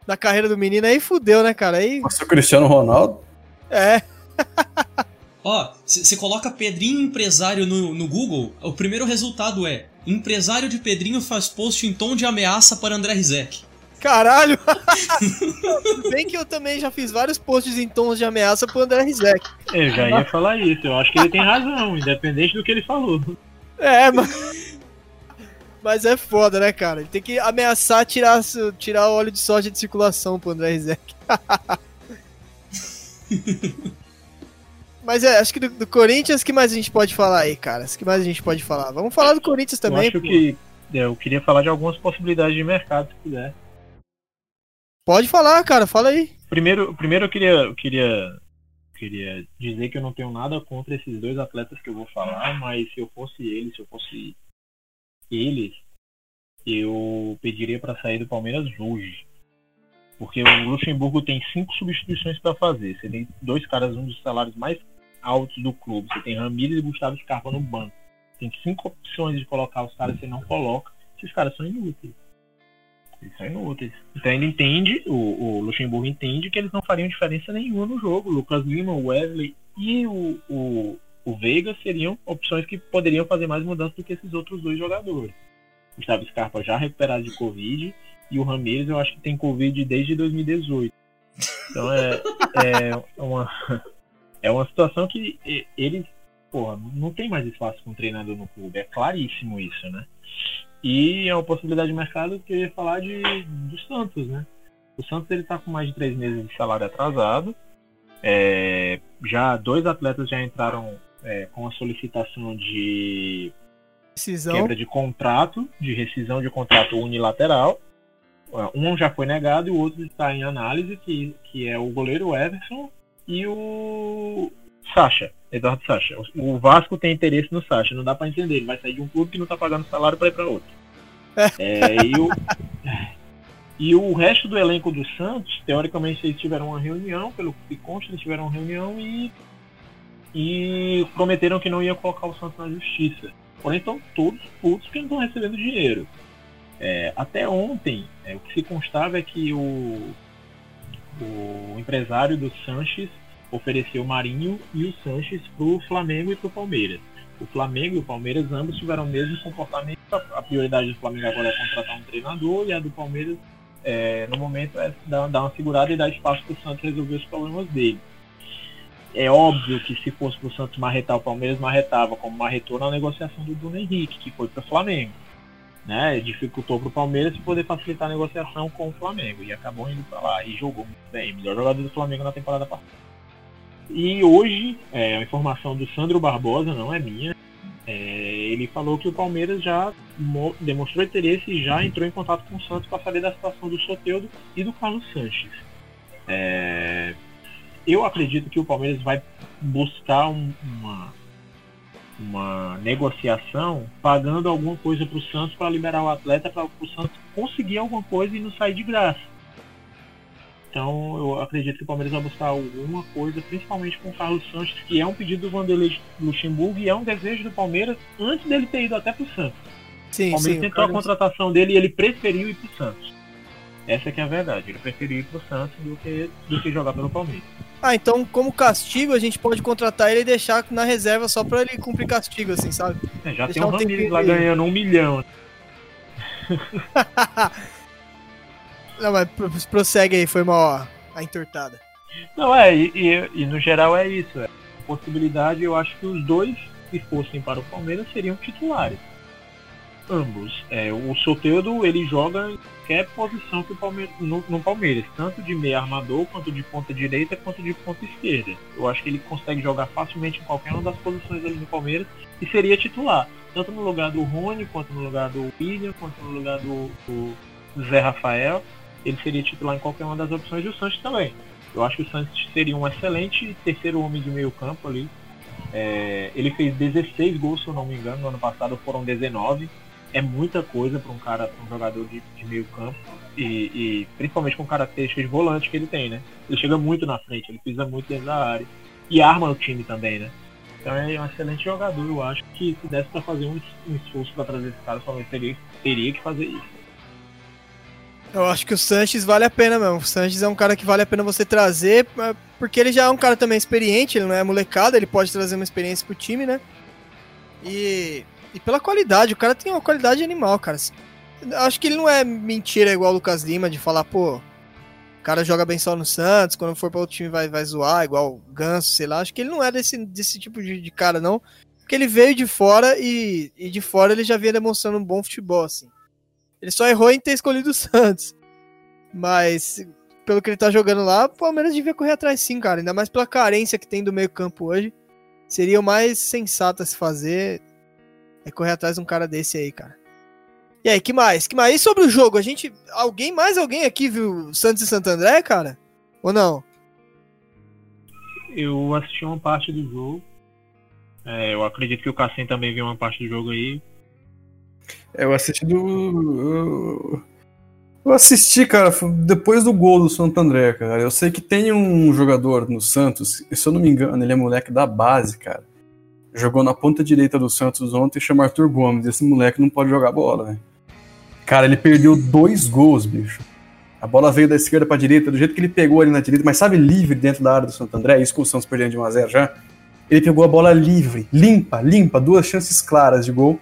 da carreira do menino. Aí fudeu, né, cara? Aí... Nossa, o Cristiano Ronaldo? É. [laughs] Ó, você coloca Pedrinho empresário no, no Google, o primeiro resultado é: empresário de Pedrinho faz post em tom de ameaça para André Rizek. Caralho! [laughs] Bem que eu também já fiz vários posts em tons de ameaça pro André Rizek. Eu já ia falar isso, eu acho que ele tem razão, independente do que ele falou. É, [laughs] mas. Mas é foda, né, cara? Ele tem que ameaçar tirar, tirar o óleo de soja de circulação pro André Rizek. Mas é, acho que do, do Corinthians, que mais a gente pode falar aí, cara? O que mais a gente pode falar? Vamos falar do Corinthians também. Eu acho pô. que é, eu queria falar de algumas possibilidades de mercado, se puder. Pode falar, cara, fala aí. Primeiro, primeiro eu queria, eu queria, queria dizer que eu não tenho nada contra esses dois atletas que eu vou falar, mas se eu fosse eles, se eu fosse eles, eu pediria para sair do Palmeiras hoje. Porque o Luxemburgo tem cinco substituições para fazer. Você tem dois caras, um dos salários mais altos do clube. Você tem Ramírez e Gustavo Scarpa no banco. Tem cinco opções de colocar os caras, você não coloca. Esses caras são inúteis. Eles são inúteis. Então ele entende, o, o Luxemburgo entende que eles não fariam diferença nenhuma no jogo. Lucas Lima, o Wesley e o, o, o Veiga seriam opções que poderiam fazer mais mudanças do que esses outros dois jogadores. Gustavo Scarpa já recuperado de Covid e o Ramirez eu acho que tem Covid desde 2018. Então é, é, uma, é uma situação que eles, porra, não tem mais espaço com um treinador no clube. É claríssimo isso, né? E é uma possibilidade de mercado que eu ia falar de, do Santos, né? O Santos ele tá com mais de três meses de salário atrasado. É, já dois atletas já entraram é, com a solicitação de Decisão. quebra de contrato, de rescisão de contrato unilateral. Um já foi negado e o outro está em análise, que, que é o goleiro Everson e o Sacha, Eduardo Sacha. O Vasco tem interesse no Sacha, não dá para entender. Ele vai sair de um clube que não está pagando salário para ir para outro. É, e, o, [laughs] e o resto do elenco do Santos, teoricamente, eles tiveram uma reunião, pelo que consta, eles tiveram uma reunião e, e prometeram que não ia colocar o Santos na justiça. Porém, estão todos putos que não estão recebendo dinheiro. É, até ontem, é, o que se constava é que o, o empresário do Sanches ofereceu o Marinho e o Sanches para o Flamengo e para o Palmeiras. O Flamengo e o Palmeiras ambos tiveram o mesmo comportamento. A prioridade do Flamengo agora é contratar um treinador e a do Palmeiras, é, no momento, é dar, dar uma segurada e dar espaço para o Santos resolver os problemas dele. É óbvio que se fosse para o Santos marretar o Palmeiras, marretava como marretou na negociação do Bruno Henrique, que foi para o Flamengo. Né, dificultou para o Palmeiras poder facilitar a negociação com o Flamengo e acabou indo para lá e jogou muito bem, melhor jogador do Flamengo na temporada passada. E hoje, é, a informação do Sandro Barbosa, não é minha, é, ele falou que o Palmeiras já demonstrou interesse e já entrou em contato com o Santos para saber da situação do Soteudo e do Carlos Sanches. É, eu acredito que o Palmeiras vai buscar um, uma, uma negociação pagando alguma coisa para o Santos para liberar o atleta para o Santos conseguir alguma coisa e não sair de graça. Então eu acredito que o Palmeiras vai buscar alguma coisa, principalmente com o Carlos Santos, que é um pedido do Vanderlei Luxemburgo e é um desejo do Palmeiras antes dele ter ido até para o Santos. Sim, o Palmeiras sim, tentou Carlos... a contratação dele e ele preferiu ir para o Santos. Essa que é a verdade. Ele preferiu ir para o Santos do que, do que jogar pelo Palmeiras. Ah, então como castigo a gente pode contratar ele e deixar na reserva só para ele cumprir castigo, assim, sabe? É, já deixar tem um Ramires lá ganhando um milhão. [laughs] Não, mas prossegue aí, foi uma a entortada. Não, é, e, e, e, no geral é isso. É. Possibilidade, eu acho que os dois, se fossem para o Palmeiras, seriam titulares. Ambos. É, o Soteudo, ele joga em qualquer posição que o Palmeiras, no, no, Palmeiras, tanto de meio armador, quanto de ponta direita, quanto de ponta esquerda. Eu acho que ele consegue jogar facilmente em qualquer uma das posições ali no Palmeiras e seria titular. Tanto no lugar do Rony, quanto no lugar do William, quanto no lugar do, do Zé Rafael ele seria titular em qualquer uma das opções e o Santos também. Eu acho que o Santos seria um excelente terceiro homem de meio campo ali. É, ele fez 16 gols, se eu não me engano, no ano passado foram 19. É muita coisa para um cara, pra um jogador de, de meio campo. E, e, principalmente com características de volante que ele tem, né? Ele chega muito na frente, ele pisa muito dentro da área. E arma o time também, né? Então é um excelente jogador, eu acho que se desse para fazer um, um esforço para trazer esse cara, só teria, teria que fazer isso. Eu acho que o Sanches vale a pena mesmo. O Sanches é um cara que vale a pena você trazer, é, porque ele já é um cara também experiente, ele não é molecada, ele pode trazer uma experiência pro time, né? E, e pela qualidade, o cara tem uma qualidade animal, cara. Acho que ele não é mentira igual o Lucas Lima de falar, pô, o cara joga bem só no Santos, quando for para outro time vai, vai zoar, igual o Ganso, sei lá. Acho que ele não é desse, desse tipo de, de cara, não. Porque ele veio de fora e, e de fora ele já vinha demonstrando um bom futebol, assim. Ele só errou em ter escolhido o Santos. Mas, pelo que ele tá jogando lá, o Palmeiras devia correr atrás sim, cara. Ainda mais pela carência que tem do meio campo hoje. Seria o mais sensato a se fazer é correr atrás de um cara desse aí, cara. E aí, que mais? Que mais? E sobre o jogo? A gente. Alguém, mais alguém aqui viu Santos e Santo André, cara? Ou não? Eu assisti uma parte do jogo. É, eu acredito que o Cassim também viu uma parte do jogo aí. Eu assisti do. Eu assisti, cara, depois do gol do Santo André, cara. Eu sei que tem um jogador no Santos, e se eu não me engano, ele é moleque da base, cara. Jogou na ponta direita do Santos ontem, chama Arthur Gomes. Esse moleque não pode jogar bola, né? Cara, ele perdeu dois gols, bicho. A bola veio da esquerda pra direita, do jeito que ele pegou ali na direita, mas sabe, livre dentro da área do Santo André, isso com o Santos perdendo de 1x0 já. Ele pegou a bola livre, limpa, limpa, duas chances claras de gol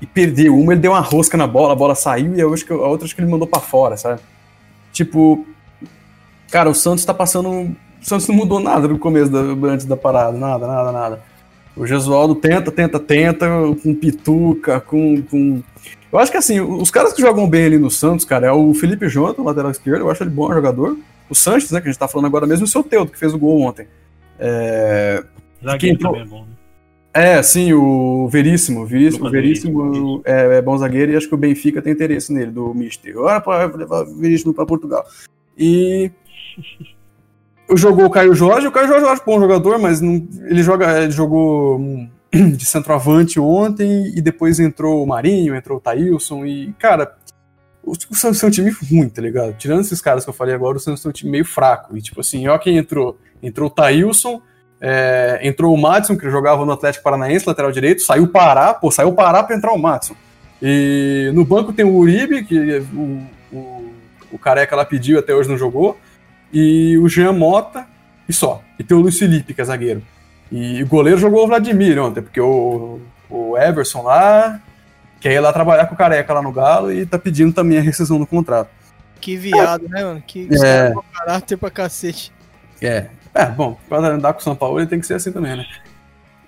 e perdeu. Uma ele deu uma rosca na bola, a bola saiu, e a outra, a outra acho que ele mandou para fora, sabe? Tipo, cara, o Santos tá passando. O Santos não mudou nada no começo da, antes da parada, nada, nada, nada. O Gesualdo tenta, tenta, tenta, com Pituca, com, com. Eu acho que assim, os caras que jogam bem ali no Santos, cara, é o Felipe Jonathan, lateral esquerdo, eu acho ele bom jogador. O Sanches, né, que a gente tá falando agora mesmo, e o seu Teudo, que fez o gol ontem. É... Zagueiro entrou... também é bom, né? É, sim, o Veríssimo. Veríssimo, Veríssimo é, é bom zagueiro e acho que o Benfica tem interesse nele, do Mister. Agora pode levar o Veríssimo para Portugal. E jogou o Caio Jorge. O Caio Jorge eu acho bom jogador, mas não, ele, joga, ele jogou hum, [clears throat] de centroavante ontem e depois entrou o Marinho, entrou o Thailson e, cara, o, Santos é um time ruim, tá ligado? Tirando esses caras que eu falei agora, o Santos é um time meio fraco. E, tipo assim, ó quem entrou. Entrou o Thailson, é, entrou o Madison, que jogava no Atlético Paranaense, lateral direito, saiu parar, pô, saiu parar pra entrar o Madison. E no banco tem o Uribe, que o, o, o Careca lá pediu, até hoje não jogou, e o Jean Mota, e só. E tem o Luiz Felipe, que é zagueiro. E o goleiro jogou o Vladimir ontem, porque o, o Everson lá quer ir lá trabalhar com o Careca lá no Galo e tá pedindo também a rescisão do contrato. Que viado, né, mano? Que É. é. caráter pra cacete. É. É, bom, pra andar com o São Paulo ele tem que ser assim também, né?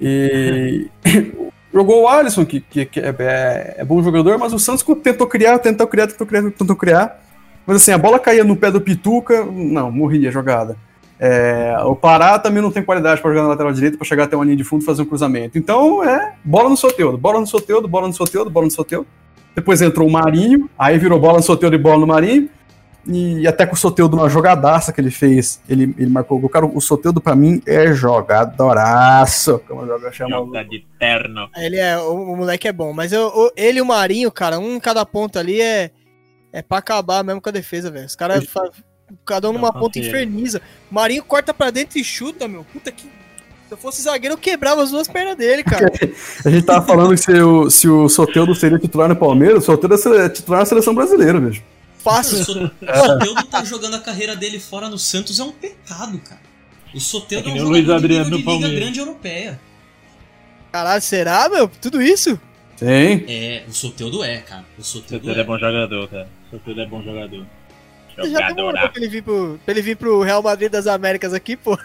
E [laughs] jogou o Alisson, que, que, que é, é- é bom jogador, mas o Santos tentou criar, tentou criar, tentou criar, tentou criar. Mas assim, a bola caía no pé do Pituca, não, morria a jogada. É, o Pará também não tem qualidade para jogar na lateral direita, para chegar até uma linha de fundo e fazer um cruzamento. Então é bola no Soteudo, bola no Soteudo, bola no Soteudo, bola no Soteudo. Depois entrou o Marinho, aí virou bola no Soteudo e bola no Marinho. E até com o Soteudo, uma jogadaça que ele fez, ele, ele marcou o gol. Cara, o Soteudo pra mim é jogadoraço, como joga chama o- Joga de terno. Ele é, o, o moleque é bom, mas eu, o- ele e o Marinho, cara, um em cada ponta ali é, é pra acabar mesmo com a defesa, velho. Os caras, fa- cada um numa ponta inferniza. Marinho corta pra dentro e chuta, meu. Puta que. Se eu fosse zagueiro, eu quebrava as duas pernas dele, [laughs] cara. A gente tava falando que se o, se o Soteudo seria titular no Palmeiras, o Soteudo é titular na seleção brasileira, bicho. O Fácil. [laughs] O Soteldo tá jogando a carreira dele fora no Santos é um pecado, cara. O Soteldo É é, um o Luiz jogador de nível de liga grande europeia. Caralho, será, meu? Tudo isso? Sim. É, o Soteldo é, cara. O Soteldo Soteldo é. é bom jogador, cara. Soteldo é bom jogador. Já demorou pra ele, vir pro, pra ele vir pro Real Madrid das Américas aqui, pô. [laughs]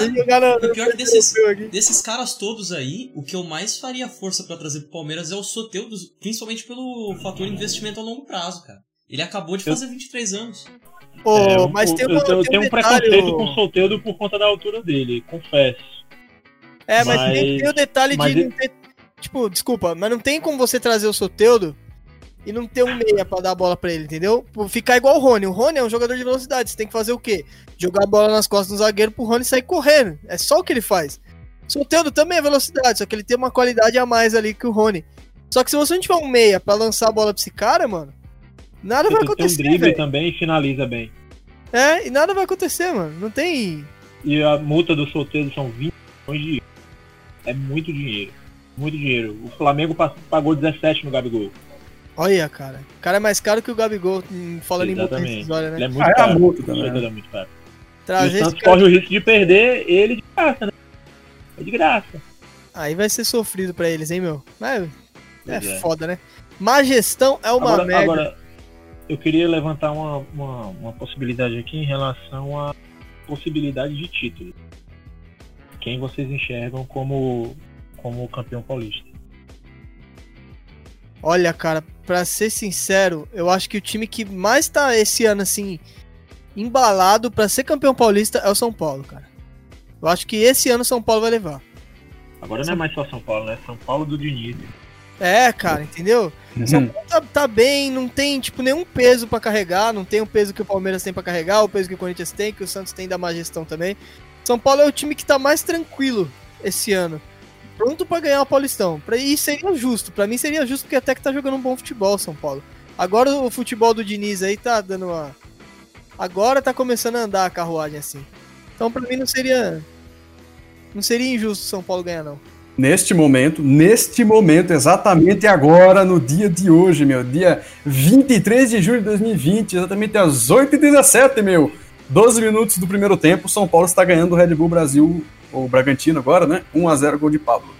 Ele jogar no- O pior é que desses, [laughs] desses caras todos aí, o que eu mais faria força pra trazer pro Palmeiras é o Soteldo, principalmente pelo fator investimento a longo prazo, cara. Ele acabou de Eu- fazer 23 anos. Ô, É, mas eu, tem, eu, uma, eu tem tenho um um preconceito com o Soteldo por conta da altura dele, confesso. É, mas, Mas- tem, tem o detalhe mas de não ter. Tipo, desculpa, mas não tem como você trazer o Soteudo e não ter um meia pra dar a bola pra ele, entendeu? Ficar igual o Rony. O Rony é um jogador de velocidade. Você tem que fazer o quê? Jogar a bola nas costas do zagueiro pro Rony sair correndo. É só o que ele faz. Soteudo também é velocidade, só que ele tem uma qualidade a mais ali que o Rony. Só que se você não tiver um meia pra lançar a bola pra esse cara, mano, nada vai Ele tem um acontecer, drible velho. também e finaliza bem. É, e nada vai acontecer, mano. Não tem. E a multa do Soteldo são 20 milhões de. É muito dinheiro. Muito dinheiro. O Flamengo pa- pagou 17 no Gabigol. Olha, cara. O cara é mais caro que o Gabigol, hum, falando em multa Exatamente. né? Ele é muito Ah, é caro. multa O também, Soteldo né? é muito caro. E Trazer o esse Santos cara- corre o risco de perder ele de graça, né? É de graça. Aí vai ser sofrido pra eles, hein, meu? Mas é, é. foda, né? Má gestão é uma agora, merda. agora, eu queria levantar uma, uma, uma possibilidade aqui em relação à possibilidade de título. Quem vocês enxergam como, como campeão paulista? Olha, cara, pra ser sincero, eu acho que o time que mais tá esse ano, assim, embalado pra ser campeão paulista é o São Paulo, cara. Eu acho que esse ano o São Paulo vai levar. Agora não é mais só São Paulo, né? São Paulo do Diniz. É, cara, entendeu? São Paulo tá, tá bem, não tem, tipo, nenhum peso pra carregar, não tem o peso que o Palmeiras tem pra carregar, o peso que o Corinthians tem, que o Santos tem da má gestão também. São Paulo é o time que tá mais tranquilo esse ano. Pronto pra ganhar o Paulistão. Pra, e seria justo, pra mim seria justo porque até que tá jogando um bom futebol, São Paulo. Agora o futebol do Diniz aí tá dando uma. Agora tá começando a andar a carruagem assim. Então pra mim não seria. Não seria injusto São Paulo ganhar, não. Neste momento, neste momento, exatamente agora, no dia de hoje, meu, dia 23 de julho de 2020, exatamente às 8h17, meu. 12 minutos do primeiro tempo, São Paulo está ganhando o Red Bull Brasil, ou Bragantino agora, né? 1x0 gol de Pablo.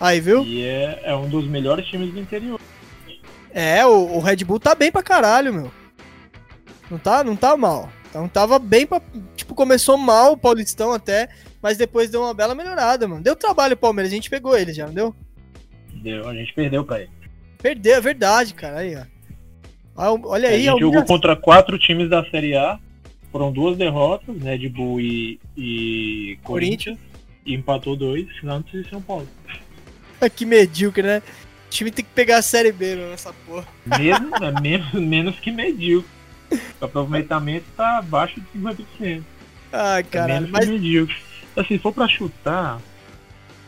Aí, viu? E é, é um dos melhores times do interior. É, o, o Red Bull tá bem pra caralho, meu. Não tá, não tá mal. Então tava bem pra. Tipo, começou mal o Paulistão até, mas depois deu uma bela melhorada, mano. Deu trabalho o Palmeiras, a gente pegou ele já, não deu? Deu, a gente perdeu pra ele. Perdeu, é verdade, cara. Aí, ó. Olha a aí, gente a jogou humilhação. contra quatro times da Série A. Foram duas derrotas, Red Bull e, e Corinthians. E empatou dois, Santos e São Paulo. que medíocre, né? O time tem que pegar a Série B, meu, nessa porra. Mesmo, [laughs] é menos, menos que medíocre. O aproveitamento tá abaixo de 50%. Ai, É caralho. menos Mas, que medíocre. Assim, se for pra chutar,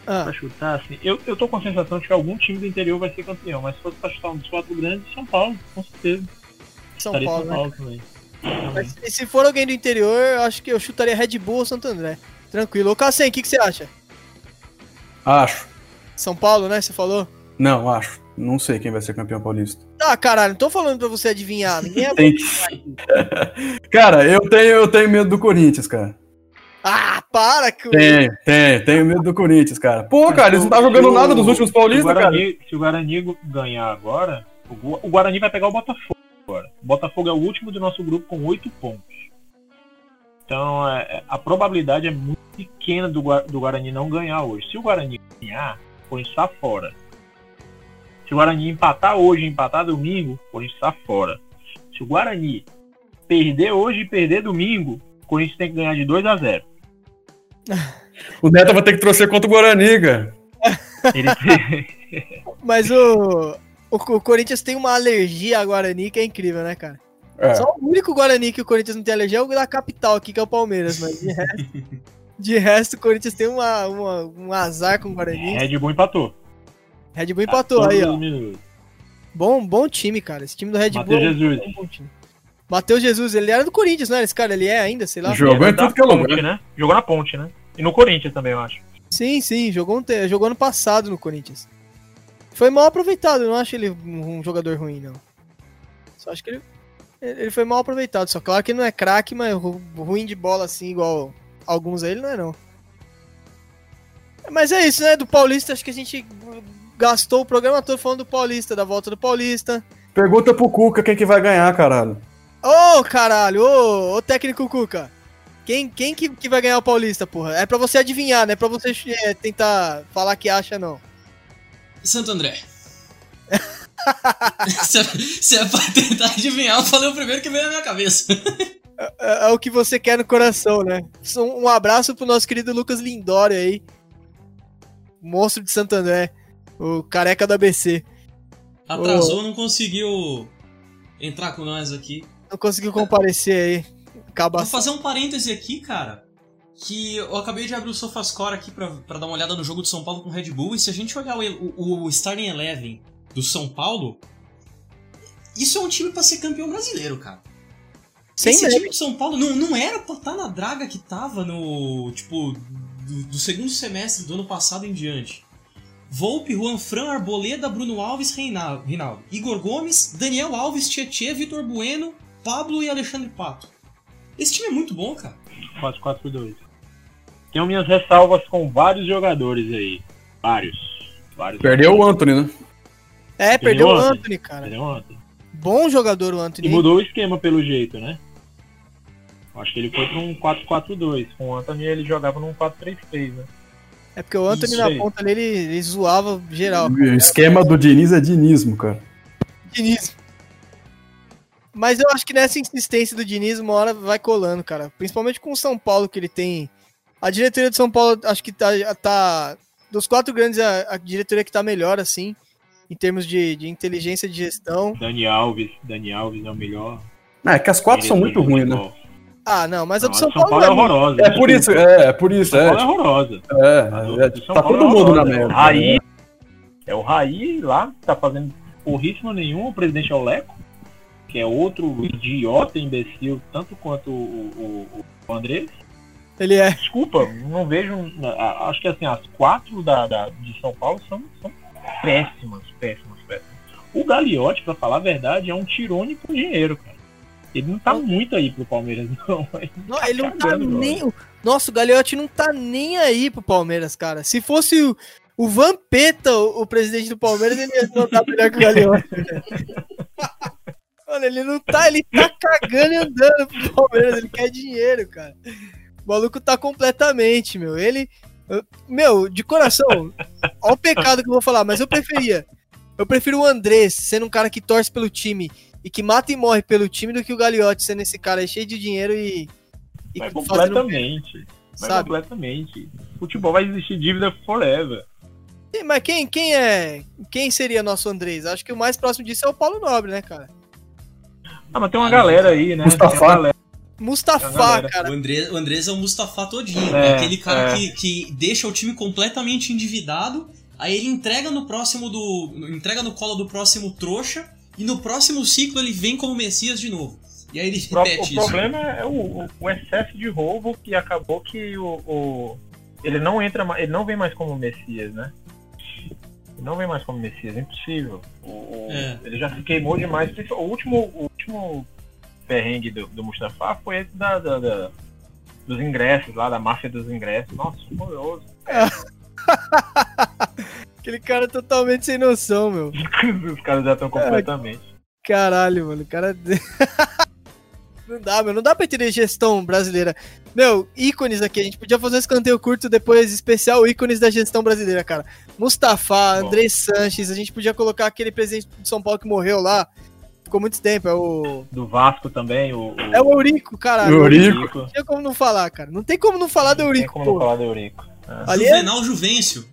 ah, pra chutar, assim, eu, eu tô com a sensação de que algum time do interior vai ser campeão, mas se fosse pra chutar um dos quatro grandes, São Paulo, com certeza. São Estaria Paulo, São né? Paulo também. Mas se- se for alguém do interior, eu acho que eu chutaria Red Bull ou Santo André. Tranquilo. Ô, Cassem, o que, que você acha? Acho. São Paulo, né? Você falou? Não, acho. Não sei quem vai ser campeão paulista. Ah, caralho, não tô falando pra você adivinhar. Ninguém é... Tem que... [laughs] cara, eu tenho, eu tenho medo do Corinthians, cara. Ah, para com Tenho, tenho, tenho medo do Corinthians, cara. Pô, cara, eles não tá jogando nada dos últimos paulistas, cara. Se o Guarani ganhar agora, o Guarani vai pegar o Botafogo agora. O Botafogo é o último do nosso grupo com oito pontos. Então é- é- a probabilidade é muito pequena do, do Guarani não ganhar hoje. Se o Guarani ganhar, o Corinthians está fora. Se o Guarani empatar hoje e empatar domingo, o Corinthians está fora. Se o Guarani perder hoje e perder domingo, o Corinthians tem que ganhar de 2 a 0. [laughs] O Neto vai ter que torcer contra o Guarani, cara. Ele tem- [laughs] Mas o, o, o Corinthians tem uma alergia a Guarani que é incrível, né, cara? É. Só o único Guarani que o Corinthians não tem alergia é o da capital aqui, que é o Palmeiras. Mas de resto, [laughs] de resto o Corinthians tem uma, uma- um azar com o Guarani. Red Bull empatou. Red Bull empatou aí, ó. minutos. Bom, bom time, cara. Esse time do Red Bull. Matheus é um Jesus. bom time. Matheus Jesus, ele era do Corinthians, não era esse cara? Ele é ainda, sei lá. Jogou em da tudo que é ponte, lugar. né? Jogou na ponte, né? E no Corinthians também, eu acho. Sim, sim, jogou, um te- jogou ano passado no Corinthians. Foi mal aproveitado, eu não acho ele um jogador ruim, não. Só acho que ele, ele foi mal aproveitado. Só claro que ele não é craque, mas ru- ruim de bola assim, igual alguns aí, ele não é, não. Mas é isso, né? Do Paulista, acho que a gente gastou o programa todo falando do Paulista, da volta do Paulista. Pergunta pro Cuca quem que vai ganhar, caralho. Ô, caralho, ô, ô técnico Cuca. Quem, quem que, que vai ganhar o Paulista, porra? É pra você adivinhar, não é pra você é, tentar falar que acha, não. Santo André. [laughs] se, é, se é pra tentar adivinhar, eu falei o primeiro que veio na minha cabeça. É, é o que você quer no coração, né? Um abraço pro nosso querido Lucas Lindori aí. Monstro de Santo André. O careca do ABC. Atrasou, não conseguiu entrar com nós aqui. Não conseguiu comparecer aí. Acaba Vou fazer um parêntese aqui, cara. Que eu acabei de abrir o SofaScore aqui pra, pra dar uma olhada no jogo do São Paulo com o Red Bull. E se a gente olhar o, o, o Starting Eleven do São Paulo, isso é um time pra ser campeão brasileiro, cara. sem Esse time do São Paulo não, não era pra estar na draga que tava no. Tipo, do, do segundo semestre do ano passado em diante. Volpe, Juan Fran, Arboleda, Bruno Alves, Reinaldo, Reinaldo. Igor Gomes, Daniel Alves, Tietê, Vitor Bueno, Pablo e Alexandre Pato. Esse time é muito bom, cara. 4-4-2. Tenho minhas ressalvas com vários jogadores aí. Vários. Vários. Perdeu o Anthony, né? É, perdeu o Anthony. Anthony, cara. Perdeu ontem. Bom jogador o Anthony. E mudou o esquema pelo jeito, né? Acho que ele foi pra um 4-4-2. Com o Anthony ele jogava num 4-3-3, né? É porque o Anthony Isso na aí. ponta ali, ele, ele zoava geral. O esquema do Diniz é dinismo, cara. Diniz. Mas eu acho que nessa insistência do Diniz, uma hora vai colando, cara. Principalmente com o São Paulo, que ele tem. A diretoria do São Paulo, acho que tá. tá dos quatro grandes, a, a diretoria que tá melhor, assim, em termos de, de inteligência de gestão. Dani Alves. Dani Alves é o melhor. Ah, é que as quatro são muito diretor de ruins, né? Ah, não, mas a Não, do a São, do São Paulo, Paulo, é não é muito- horrorosa. É por isso, é, é por isso, São Paulo é é. horrorosa. É, é, Do São tá Paulo todo é mundo na merda. Raí, é o Raí lá, que tá fazendo porríssima nenhuma, o presidente é o Leco, que é outro idiota, imbecil, tanto quanto o, o, o Andrés. Ele é. Desculpa, não vejo. Acho que assim, as quatro da, da- de São Paulo são, são péssimas, péssimas, péssimas. O Gagliotti, pra falar a verdade, é um tirone com dinheiro, cara. Ele não tá muito aí pro Palmeiras, [laughs] não. Não, ele não tá nem. Nossa, o Gagliotti não tá nem aí pro Palmeiras, cara. Se fosse o, o Vampeta, o, o presidente do Palmeiras, ele ia notar melhor que o Gagliotti. [laughs] Mano, ele não tá, ele tá cagando e andando pro Palmeiras, ele quer dinheiro, cara. O maluco tá completamente, meu. Ele. eu- Meu, de coração, [laughs] ó o pecado que eu vou falar, mas eu preferia. Eu prefiro o Andrés sendo um cara que torce pelo time e que mata e morre pelo time do que o Gagliotti sendo esse cara cheio de dinheiro e. e Mas fazendo- completamente. Mas sabe? completamente. Futebol vai existir dívida forever. Sim, Mas quem, quem é. Quem seria nosso Andrés? Acho que o mais próximo disso é o Paulo Nobre, né, cara? Ah, mas tem uma galera aí, né? Mustafa. Tem uma galera. Mustafa, cara. O Andrés, o Andrés é o Mustafa todinho. É, aquele cara é. que, que deixa o time completamente endividado, aí ele entrega no próximo do. entrega no colo do próximo trouxa, e no próximo ciclo ele vem como Messias de novo. E aí ele O, pro- repete o isso. problema é o, o- o excesso de roubo que acabou que o, o- ele não entra mais, ele não vem mais como Messias, né? Ele não vem mais como Messias, é impossível. O- o- É. Ele já se queimou demais. O último, o último perrengue do, do Mustafa foi esse da, da- da- dos ingressos lá, da máfia dos ingressos. Nossa, horroroso. [laughs] Aquele cara é totalmente sem noção, meu. [laughs] Os caras já estão completamente. Caralho, mano. O cara. [laughs] não dá, meu. Não dá pra entender gestão brasileira. Meu, ícones aqui. A gente podia fazer um escanteio curto depois, especial ícones da gestão brasileira, cara. Mustafa, Bom. André Sanches. A gente podia colocar aquele presidente de São Paulo que morreu lá. Ficou muito tempo. É o. Do Vasco também, o. o É o Eurico, caralho. Eurico. Não tem como não falar, cara. Não tem como não falar do Não tem Eurico, como não pô. falar do Eurico. É. Ali é Juvenal Juvencio.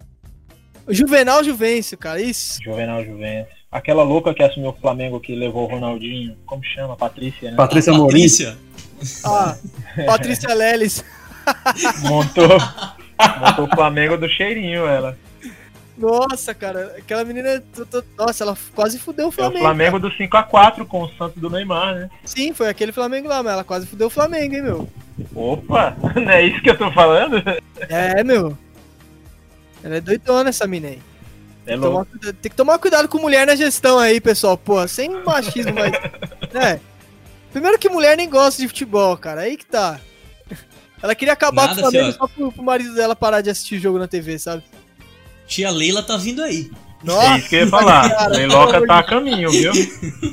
Juvenal Juvencio, cara. Isso. Juvenal Juventus. Aquela louca que assumiu o Flamengo que levou o Ronaldinho, como chama? Patrícia, né? Patrícia Morim. Patrícia. Ah, Patrícia Leles. [laughs] Montou, montou o Flamengo do cheirinho, ela. Nossa, cara. Aquela menina. Nossa, ela quase fudeu o É o Flamengo. Flamengo do 5x4 com o Santos do Neymar, né? Sim, foi aquele Flamengo lá, mas ela quase fudeu o Flamengo, hein, meu? Opa, [laughs] não é isso que eu tô falando? É, meu. Ela é doidona, essa mina aí. É Tomar louco. cuida- tem que tomar cuidado com mulher na gestão aí, pessoal. Pô, sem machismo, mas. [laughs] né? Primeiro que mulher nem gosta de futebol, cara. Aí que tá. Ela queria acabar Nada, com o Flamengo senhora. só pro, pro marido dela parar de assistir jogo na TV, sabe? Tia Leila tá vindo aí. É isso que eu ia falar. [laughs] cara, Leiloca tá a caminho, viu?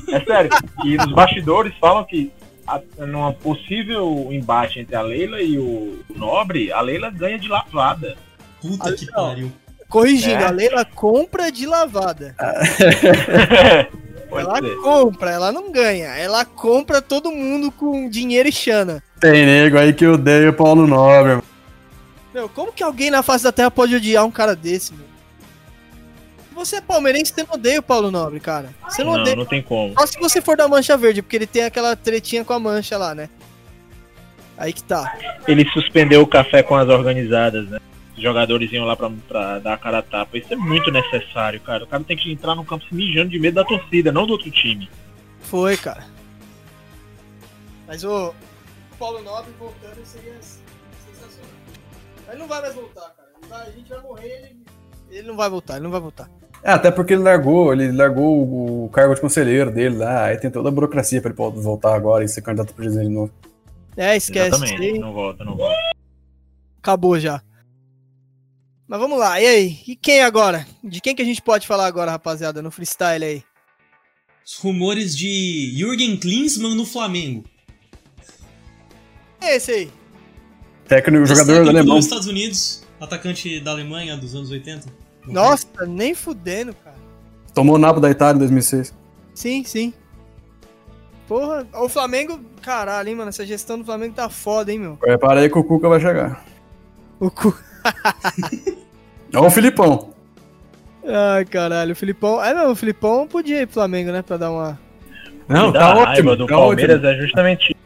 É sério. E os bastidores falam que a, numa possível embate entre a Leila e o Nobre, a Leila ganha de lavada. Puta Aí, que pariu. Corrigindo, É. a Leila compra de lavada. [laughs] Pode ela ser. compra, ela não ganha. Ela compra todo mundo com dinheiro e chana. Tem nego aí que odeia o Paulo Nobre. Meu, como que alguém na face da Terra pode odiar um cara desse, meu? Você é palmeirense, você não odeia o Paulo Nobre, cara. Você não, Não, odeia. não tem como. Só se você for da Mancha Verde, porque ele tem aquela tretinha com a mancha lá, né? Aí que tá. Ele suspendeu o café com as organizadas, né? Os jogadores iam lá pra, pra dar a cara a tapa. Isso é muito necessário, cara. O cara tem que entrar no campo se mijando de medo da torcida, não do outro time. Foi, cara. Mas o Paulo Nobre voltando seria sensacional. Ele não vai mais voltar, cara. Ele vai- a gente vai morrer ele. Ele não vai voltar, ele não vai voltar. É, até porque ele largou, ele largou o, o cargo de conselheiro dele lá, aí tem toda a burocracia pra ele poder voltar agora e ser candidato a presidente de novo. É, esquece. Exatamente. Não volta, não volta. Acabou já. Mas vamos lá, e aí? E quem agora? De quem que a gente pode falar agora, rapaziada, no freestyle aí? Os rumores de Jürgen Klinsmann no Flamengo. Quem é esse aí? Técnico, jogador Técnico alemão. dos Estados Unidos, atacante da Alemanha dos anos 80. Nossa, nem fudendo, cara. Tomou o nabo da Itália em 2006. Sim, sim. Porra, o Flamengo, caralho, hein, mano, essa gestão do Flamengo tá foda, hein, meu. Prepara aí que o Cuca vai chegar. O cu... Ó [laughs] o Filipão. Ai, caralho, o Filipão... É, não, o Filipão podia ir pro Flamengo, né, pra dar uma... Não, tá dá ótimo. do tá Palmeiras ótimo. é justamente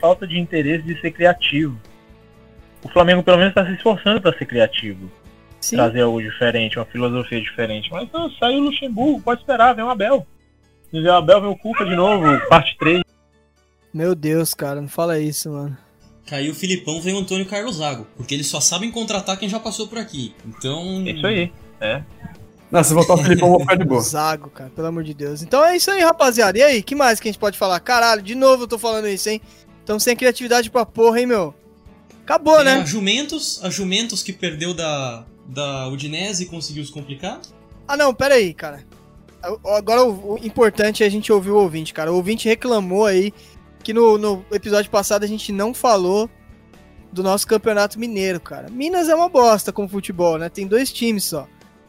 falta de interesse de ser criativo. O Flamengo pelo menos está se esforçando para ser criativo, Sim, trazer algo diferente, uma filosofia diferente. Mas não, saiu o Luxemburgo, pode esperar, vem o Abel. Se vier o Abel, vem o Cuca de novo, parte 3. meu Deus, cara, não fala isso, mano. Caiu o Filipão, veio o Antônio Carlos Zago. Porque eles só sabem contratar quem já passou por aqui. Então. Isso aí. É. Não, se voltar o Filipão, eu vou ficar de boa. Zago, cara, pelo amor de Deus. Então é isso aí, rapaziada. E aí, que mais que a gente pode falar? Caralho, de novo eu tô falando isso, hein? Então sem criatividade pra porra, hein, meu? Acabou, Tem né? a Jumentus, a Jumentus que perdeu da, da Udinese e conseguiu se complicar. Ah, não, pera aí, cara. Agora o, o importante é a gente ouvir o ouvinte, cara. O ouvinte reclamou aí que no, no episódio passado a gente não falou do nosso campeonato mineiro, cara. Minas é uma bosta com futebol, né? Tem dois times só.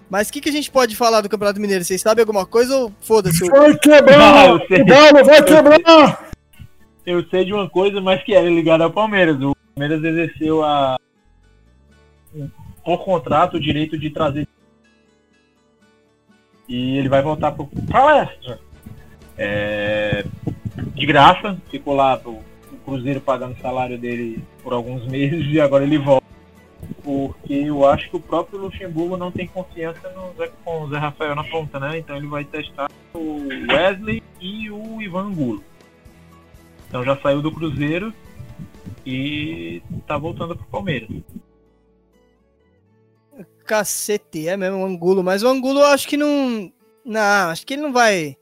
Mas o que, que a gente pode falar do campeonato mineiro? Vocês sabem alguma coisa ou foda-se? o- Vai quebrar! eu sei. O Galo vai quebrar! Eu sei de uma coisa, mas que era ligada ao Palmeiras. O Palmeiras exerceu a, por contrato o direito de trazer e ele vai voltar para palestra. É, de graça, ficou lá o, o Cruzeiro pagando o salário dele por alguns meses e agora ele volta. Porque eu acho que o próprio Luxemburgo não tem confiança no Zé, com o Zé Rafael na ponta, né? Então ele vai testar o Wesley e o Ivan Angulo. Então já saiu do Cruzeiro e tá voltando pro Palmeiras. Cacete, é mesmo, o Angulo. Mas o Angulo eu acho que não. Não, acho que ele não vai.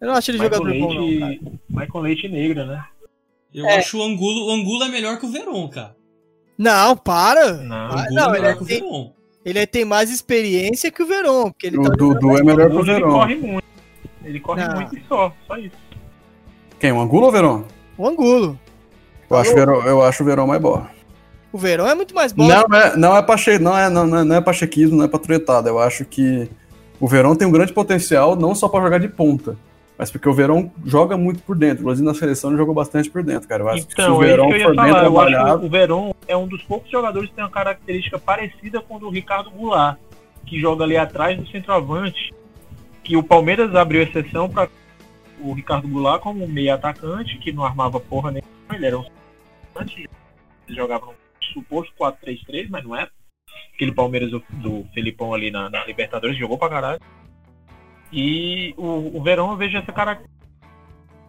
Eu não acho ele Michael jogador bom, não, cara. Michael Leite negra, né? Eu É. acho o Angulo, o Angulo é melhor que o Veron, cara. Não, para! Não. Ah, Angulo não, é ele melhor é- que o tem- Veron. Ele tem mais experiência que o Verón, porque ele O tá Dudu é melhor que o Ele Verón. corre muito. Ele corre Não. muito e só, só isso. Quem? O Angulo ou o Verón? o Angulo. Eu acho, o Verón, eu acho o Verón mais bom. O Verón é muito mais bola. Não é, não é, pache, não, é, não, é, não é pachequismo, não é patriotada. Eu acho que o Verón tem um grande potencial, não só pra jogar de ponta, mas porque o Verón joga muito por dentro. Inclusive na seleção ele jogou bastante por dentro, cara. Eu acho que se o Então, é isso que eu ia for falar. Eu acho que o Verón é um dos poucos jogadores que tem uma característica parecida com a do Ricardo Goulart, que joga ali atrás do centroavante, que o Palmeiras abriu exceção para o Ricardo Goulart como um meio atacante, que não armava porra nenhuma, ele era um centroavante, ele jogava num suposto 4-3-3, mas não era. Aquele Palmeiras do, do Felipão ali na, na Libertadores jogou pra caralho. E o, o Verón eu vejo essa característica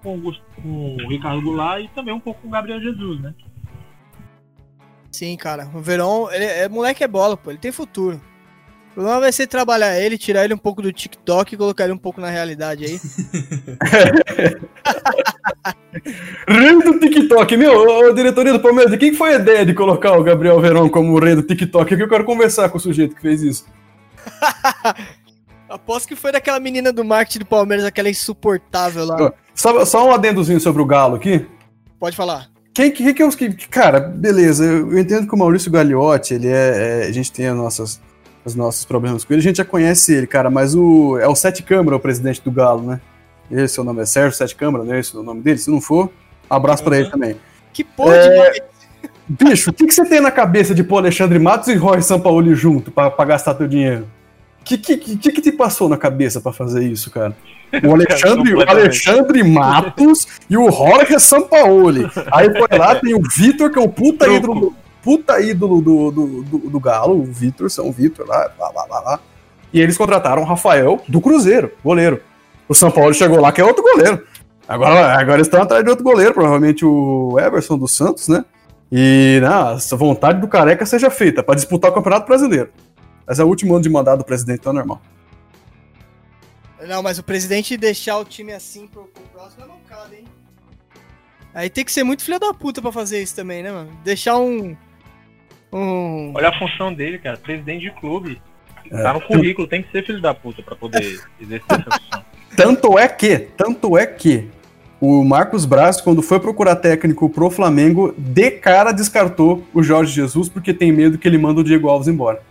com o, com o Ricardo Goulart e também um pouco com o Gabriel Jesus, né? Sim, cara. O Verón, ele é moleque é bola, pô. Ele tem futuro. O problema vai ser trabalhar ele, tirar ele um pouco do TikTok e colocar ele um pouco na realidade aí. [laughs] Rei do TikTok, meu, ô, diretoria do Palmeiras, de quem que foi a ideia de colocar o Gabriel Verón como o rei do TikTok? É que eu quero conversar com o sujeito que fez isso. [laughs] Aposto que foi daquela menina do marketing do Palmeiras, aquela insuportável lá. Só, só um adendozinho sobre o Galo aqui. Pode falar. Quem, quem que é os que. Cara, beleza, eu eu entendo que o Maurício Gagliotti, ele é. é, a gente tem as nossas, os nossos problemas com ele, a gente já conhece ele, cara, mas o. É o Sete Câmara, o presidente do Galo, né? Esse é o nome, é Sérgio Sete Câmara, né? Esse é o nome dele. Se não for, abraço pra ele Uhum. também. Que porra É, de Bicho, o que, que você tem na cabeça de pôr Alexandre Matos e Roy Sampaoli junto pra, pra gastar teu dinheiro? O que, que, que, que te passou na cabeça pra fazer isso, cara? O [laughs] Alexandre, o. Alexandre Matos e o Jorge Sampaoli. Aí foi lá, tem o Vitor, que é um puta Truco. ídolo, puta ídolo do, do, do, do Galo, o Vitor, São Vitor, lá, lá, lá, lá, lá. E eles contrataram o Rafael do Cruzeiro, goleiro. O São Paulo chegou lá, que é outro goleiro. Agora, agora eles estão atrás de outro goleiro, provavelmente o Everson dos Santos, né? E né, essa vontade do careca seja feita para disputar o Campeonato Brasileiro. Mas é o último ano de mandato do presidente, então é normal. Não, mas o presidente deixar o time assim pro, pro próximo é mancada, hein? Aí tem que ser muito filho da puta pra fazer isso também, né, mano? Deixar um. Um. Olha a função dele, cara. Presidente de clube. É. Tá no currículo, tem que ser filho da puta pra poder [laughs] exercer essa função. Tanto é que, tanto é que o Marcos Braz, quando foi procurar técnico pro Flamengo, de cara descartou o Jorge Jesus porque tem medo que ele manda o Diego Alves embora.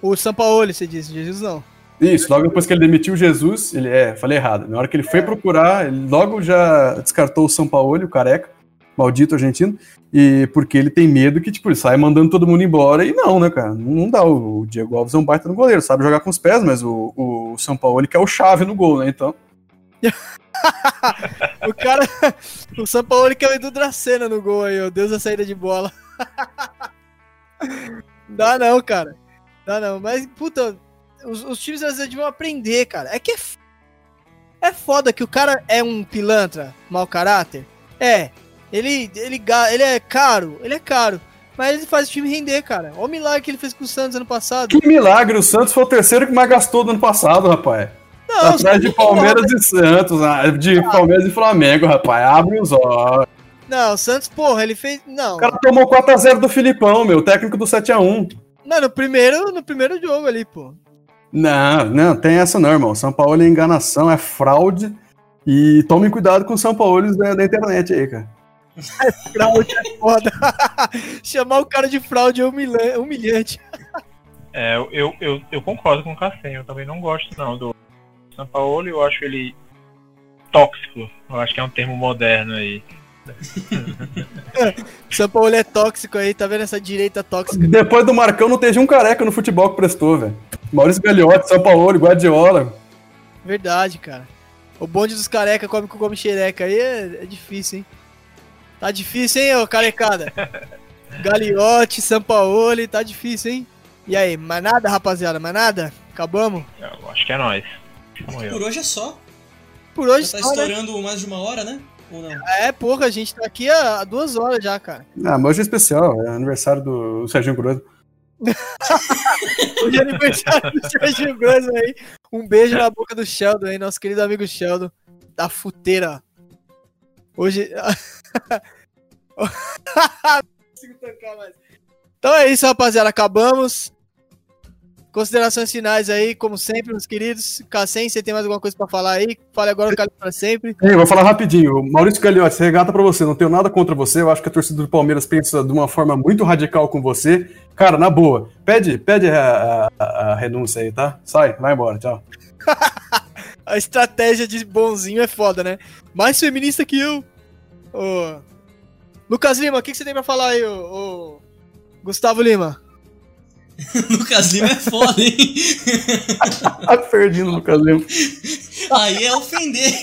O Sampaoli, você disse, Jesus não. Isso, logo depois que ele demitiu o Jesus, ele é, falei errado. Na hora que ele foi procurar, ele logo já descartou o São Paulo, o careca, maldito argentino, e porque ele tem medo que tipo ele sai mandando todo mundo embora e não, né, cara? Não, dá. O Diego Alves é um baita no goleiro, sabe jogar com os pés, mas o, o São Paulo quer o chave no gol, né? Então, [laughs] O cara. o Sampaoli quer o Edu Dracena no gol aí, ó. Deus da saída de bola. [laughs] Dá não, cara. Dá não. Mas, puta, os, os times vezes deviam aprender, cara. É que é, é foda que o cara é um pilantra, mau caráter. É. Ele, ele, ele é caro, ele é caro. Mas ele faz o time render, cara. Olha o milagre que ele fez com o Santos ano passado. que milagre! O Santos foi o terceiro que mais gastou do ano passado, rapaz. Não, Atrás de Palmeiras e Santos, ah, de Palmeiras e Flamengo, rapaz. Abre os olhos. Não, o Santos, porra, ele fez. Não. O cara tomou 4x0 do Filipão, meu, técnico do 7x1. Não, no primeiro, no primeiro jogo ali, pô. Não, não, tem essa não, irmão. São Paulo é enganação, é fraude. E tomem cuidado com os São Paulo da, da internet aí, cara. Fraude é foda. [laughs] Chamar o cara de fraude é humilha- humilhante. É, eu, eu, eu, eu concordo com o Cassem, eu também não gosto não do São Paulo, eu acho ele tóxico, eu acho que é um termo moderno aí. [laughs] São Paulo é tóxico aí, tá vendo essa direita tóxica? Depois do Marcão não teve um careca no futebol que prestou, velho. Maurício Gagliotti, São Paulo, Guardiola. Verdade, cara. O bonde dos careca come com come xereca aí é, é difícil, hein? Tá difícil, hein, ô carecada? [laughs] Gagliotti, Sampaoli, tá difícil, hein? E aí, mais nada, rapaziada? Mais nada? Acabamos? Eu acho que é nóis. Morreu. Por hoje é só. Por hoje Já tá só, né? estourando mais de uma hora, né? Ou não? É, porra, a gente tá aqui há duas horas já, cara. Ah, mas hoje é especial, é aniversário do Serginho Grosso. [laughs] Hoje é aniversário do Sérgio Grosso aí. Um beijo na boca do Sheldon aí, nosso querido amigo Sheldon, da futeira. Hoje. [laughs] Não consigo tancar mais. Então é isso, rapaziada. Acabamos. Considerações finais aí, como sempre, meus queridos. Cassem, você tem mais alguma coisa pra falar aí? Fale agora o Calil pra sempre. Vou falar rapidinho. Maurício Gagliotti, regata pra você. Não tenho nada contra você. Eu acho que a torcida do Palmeiras pensa de uma forma muito radical com você. Cara, na boa. Pede, pede a, a- a renúncia aí, tá? Sai, vai embora, tchau. [laughs] A estratégia de bonzinho é foda, né? Mais feminista que eu. Ô. Lucas Lima, o que, que você tem pra falar aí, ô, ô, Gustavo Lima? [laughs] Lucas Lima é foda, hein? Tá perdido, Lucas Lima. Aí é ofender.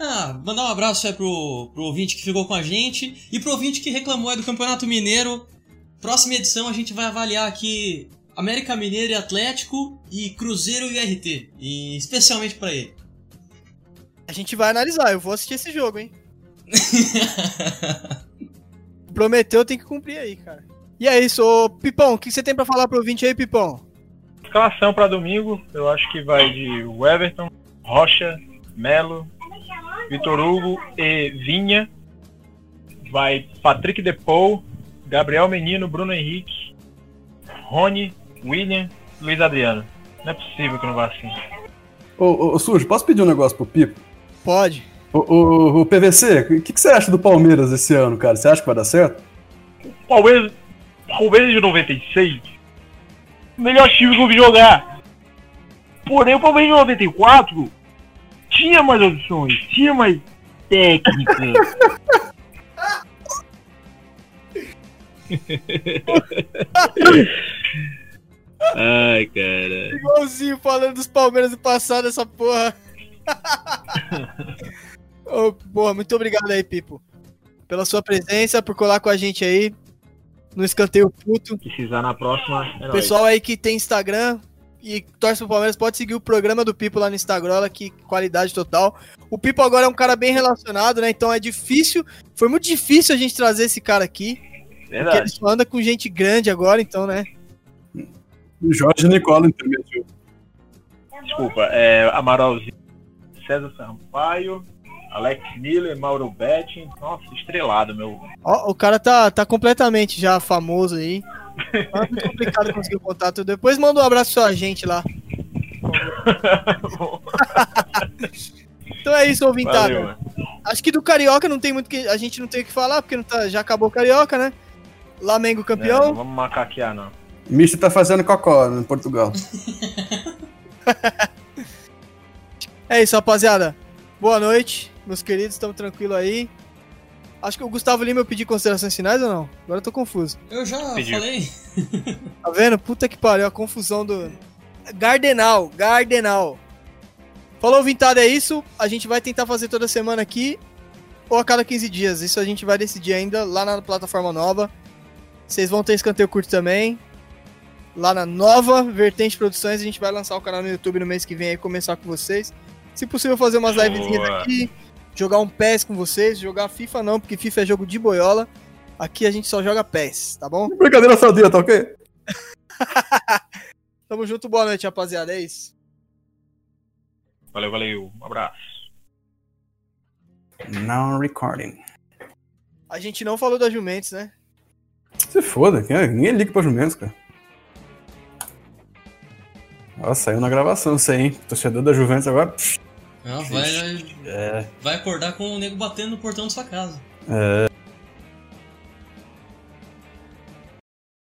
ah, mandar um abraço aí pro, pro ouvinte que ficou com a gente e pro ouvinte que reclamou aí do Campeonato Mineiro. Próxima edição a gente vai avaliar aqui América Mineiro e Atlético e Cruzeiro e RT. E especialmente pra ele. A gente vai analisar, eu vou assistir esse jogo, hein? [laughs] Prometeu, tem que cumprir aí, cara. E é isso, ô Pipão, o que você tem pra falar pro ouvinte aí, Pipão? Escalação pra domingo, eu acho que vai de Everton, Rocha, Melo, Vitor Hugo e Vinha. Vai Patrick Depou, Gabriel Menino, Bruno Henrique, Rony, William, Luiz Adriano. Não é possível que não vá assim. Ô, ô, ô, Sujo, posso pedir um negócio pro Pipo? Pode. Ô, ô, ô, PVC, o que, que você acha do Palmeiras esse ano, cara? Você acha que vai dar certo? Palmeiras, Palmeiras de 96, melhor time que eu vi jogar. Porém, o Palmeiras de 94 tinha mais opções, tinha mais técnica. [laughs] Ai, cara. Igualzinho falando dos Palmeiras do passado, essa porra. [laughs] Ô, porra, muito obrigado aí, Pipo. Pela sua presença, por colar com a gente aí no Escanteio Puto. Precisar na próxima, é nóis. Pessoal aí que tem Instagram e torce pro Palmeiras, pode seguir o programa do Pipo lá no Instagram, que qualidade total. O Pipo agora é um cara bem relacionado, né? Então é difícil, foi muito difícil a gente trazer esse cara aqui. Porque ele Verdade. só anda com gente grande agora, então, né? Jorge Nicola intermediou. Desculpa, é Amaralzinho, César Sampaio, Alex Miller, Mauro Betting. Nossa, estrelado, meu. Ó, o cara tá, tá completamente já famoso aí. É muito complicado conseguir o contato. Depois manda um abraço pra gente lá. [laughs] Então é isso, ouvintada. Mano. Acho que do Carioca não tem muito que. A gente não tem o que falar, porque não tá, já acabou o Carioca, né? Flamengo É, campeão. não vamos macaquear, não. Mister tá fazendo cocó em Portugal. [laughs] É isso, rapaziada. Boa noite, meus queridos. Estamos tranquilo aí. Acho que o Gustavo Lima eu pedi considerações finais ou não? Agora eu tô confuso. Eu já Pediu. falei. [laughs] Tá vendo? Puta que pariu, a confusão do. Gardenal, Gardenal. Falou, Vintada, é isso. A gente vai tentar fazer toda semana aqui ou a cada 15 dias. Isso a gente vai decidir ainda lá na plataforma nova. Vocês vão ter escanteio curto também. Lá na nova Vertente Produções, a gente vai lançar o canal no YouTube no mês que vem aí, começar com vocês. Se possível, fazer umas Boa. livezinhas aqui, jogar um PES com vocês, jogar FIFA não, porque FIFA é jogo de boiola. Aqui a gente só joga PES, tá bom? Brincadeira sadia, tá ok? [laughs] Tamo junto, boa noite, rapaziada. É isso. Valeu, valeu. Um abraço. Não recording. A gente não falou da Jumentos, né? Se foda, quem- é? ninguém liga pra Jumentos, cara. Nossa, saiu na gravação isso aí, hein? Torcedor da Juventus agora. pff, Ah, vai, É. vai acordar com o nego batendo no portão da sua casa. É.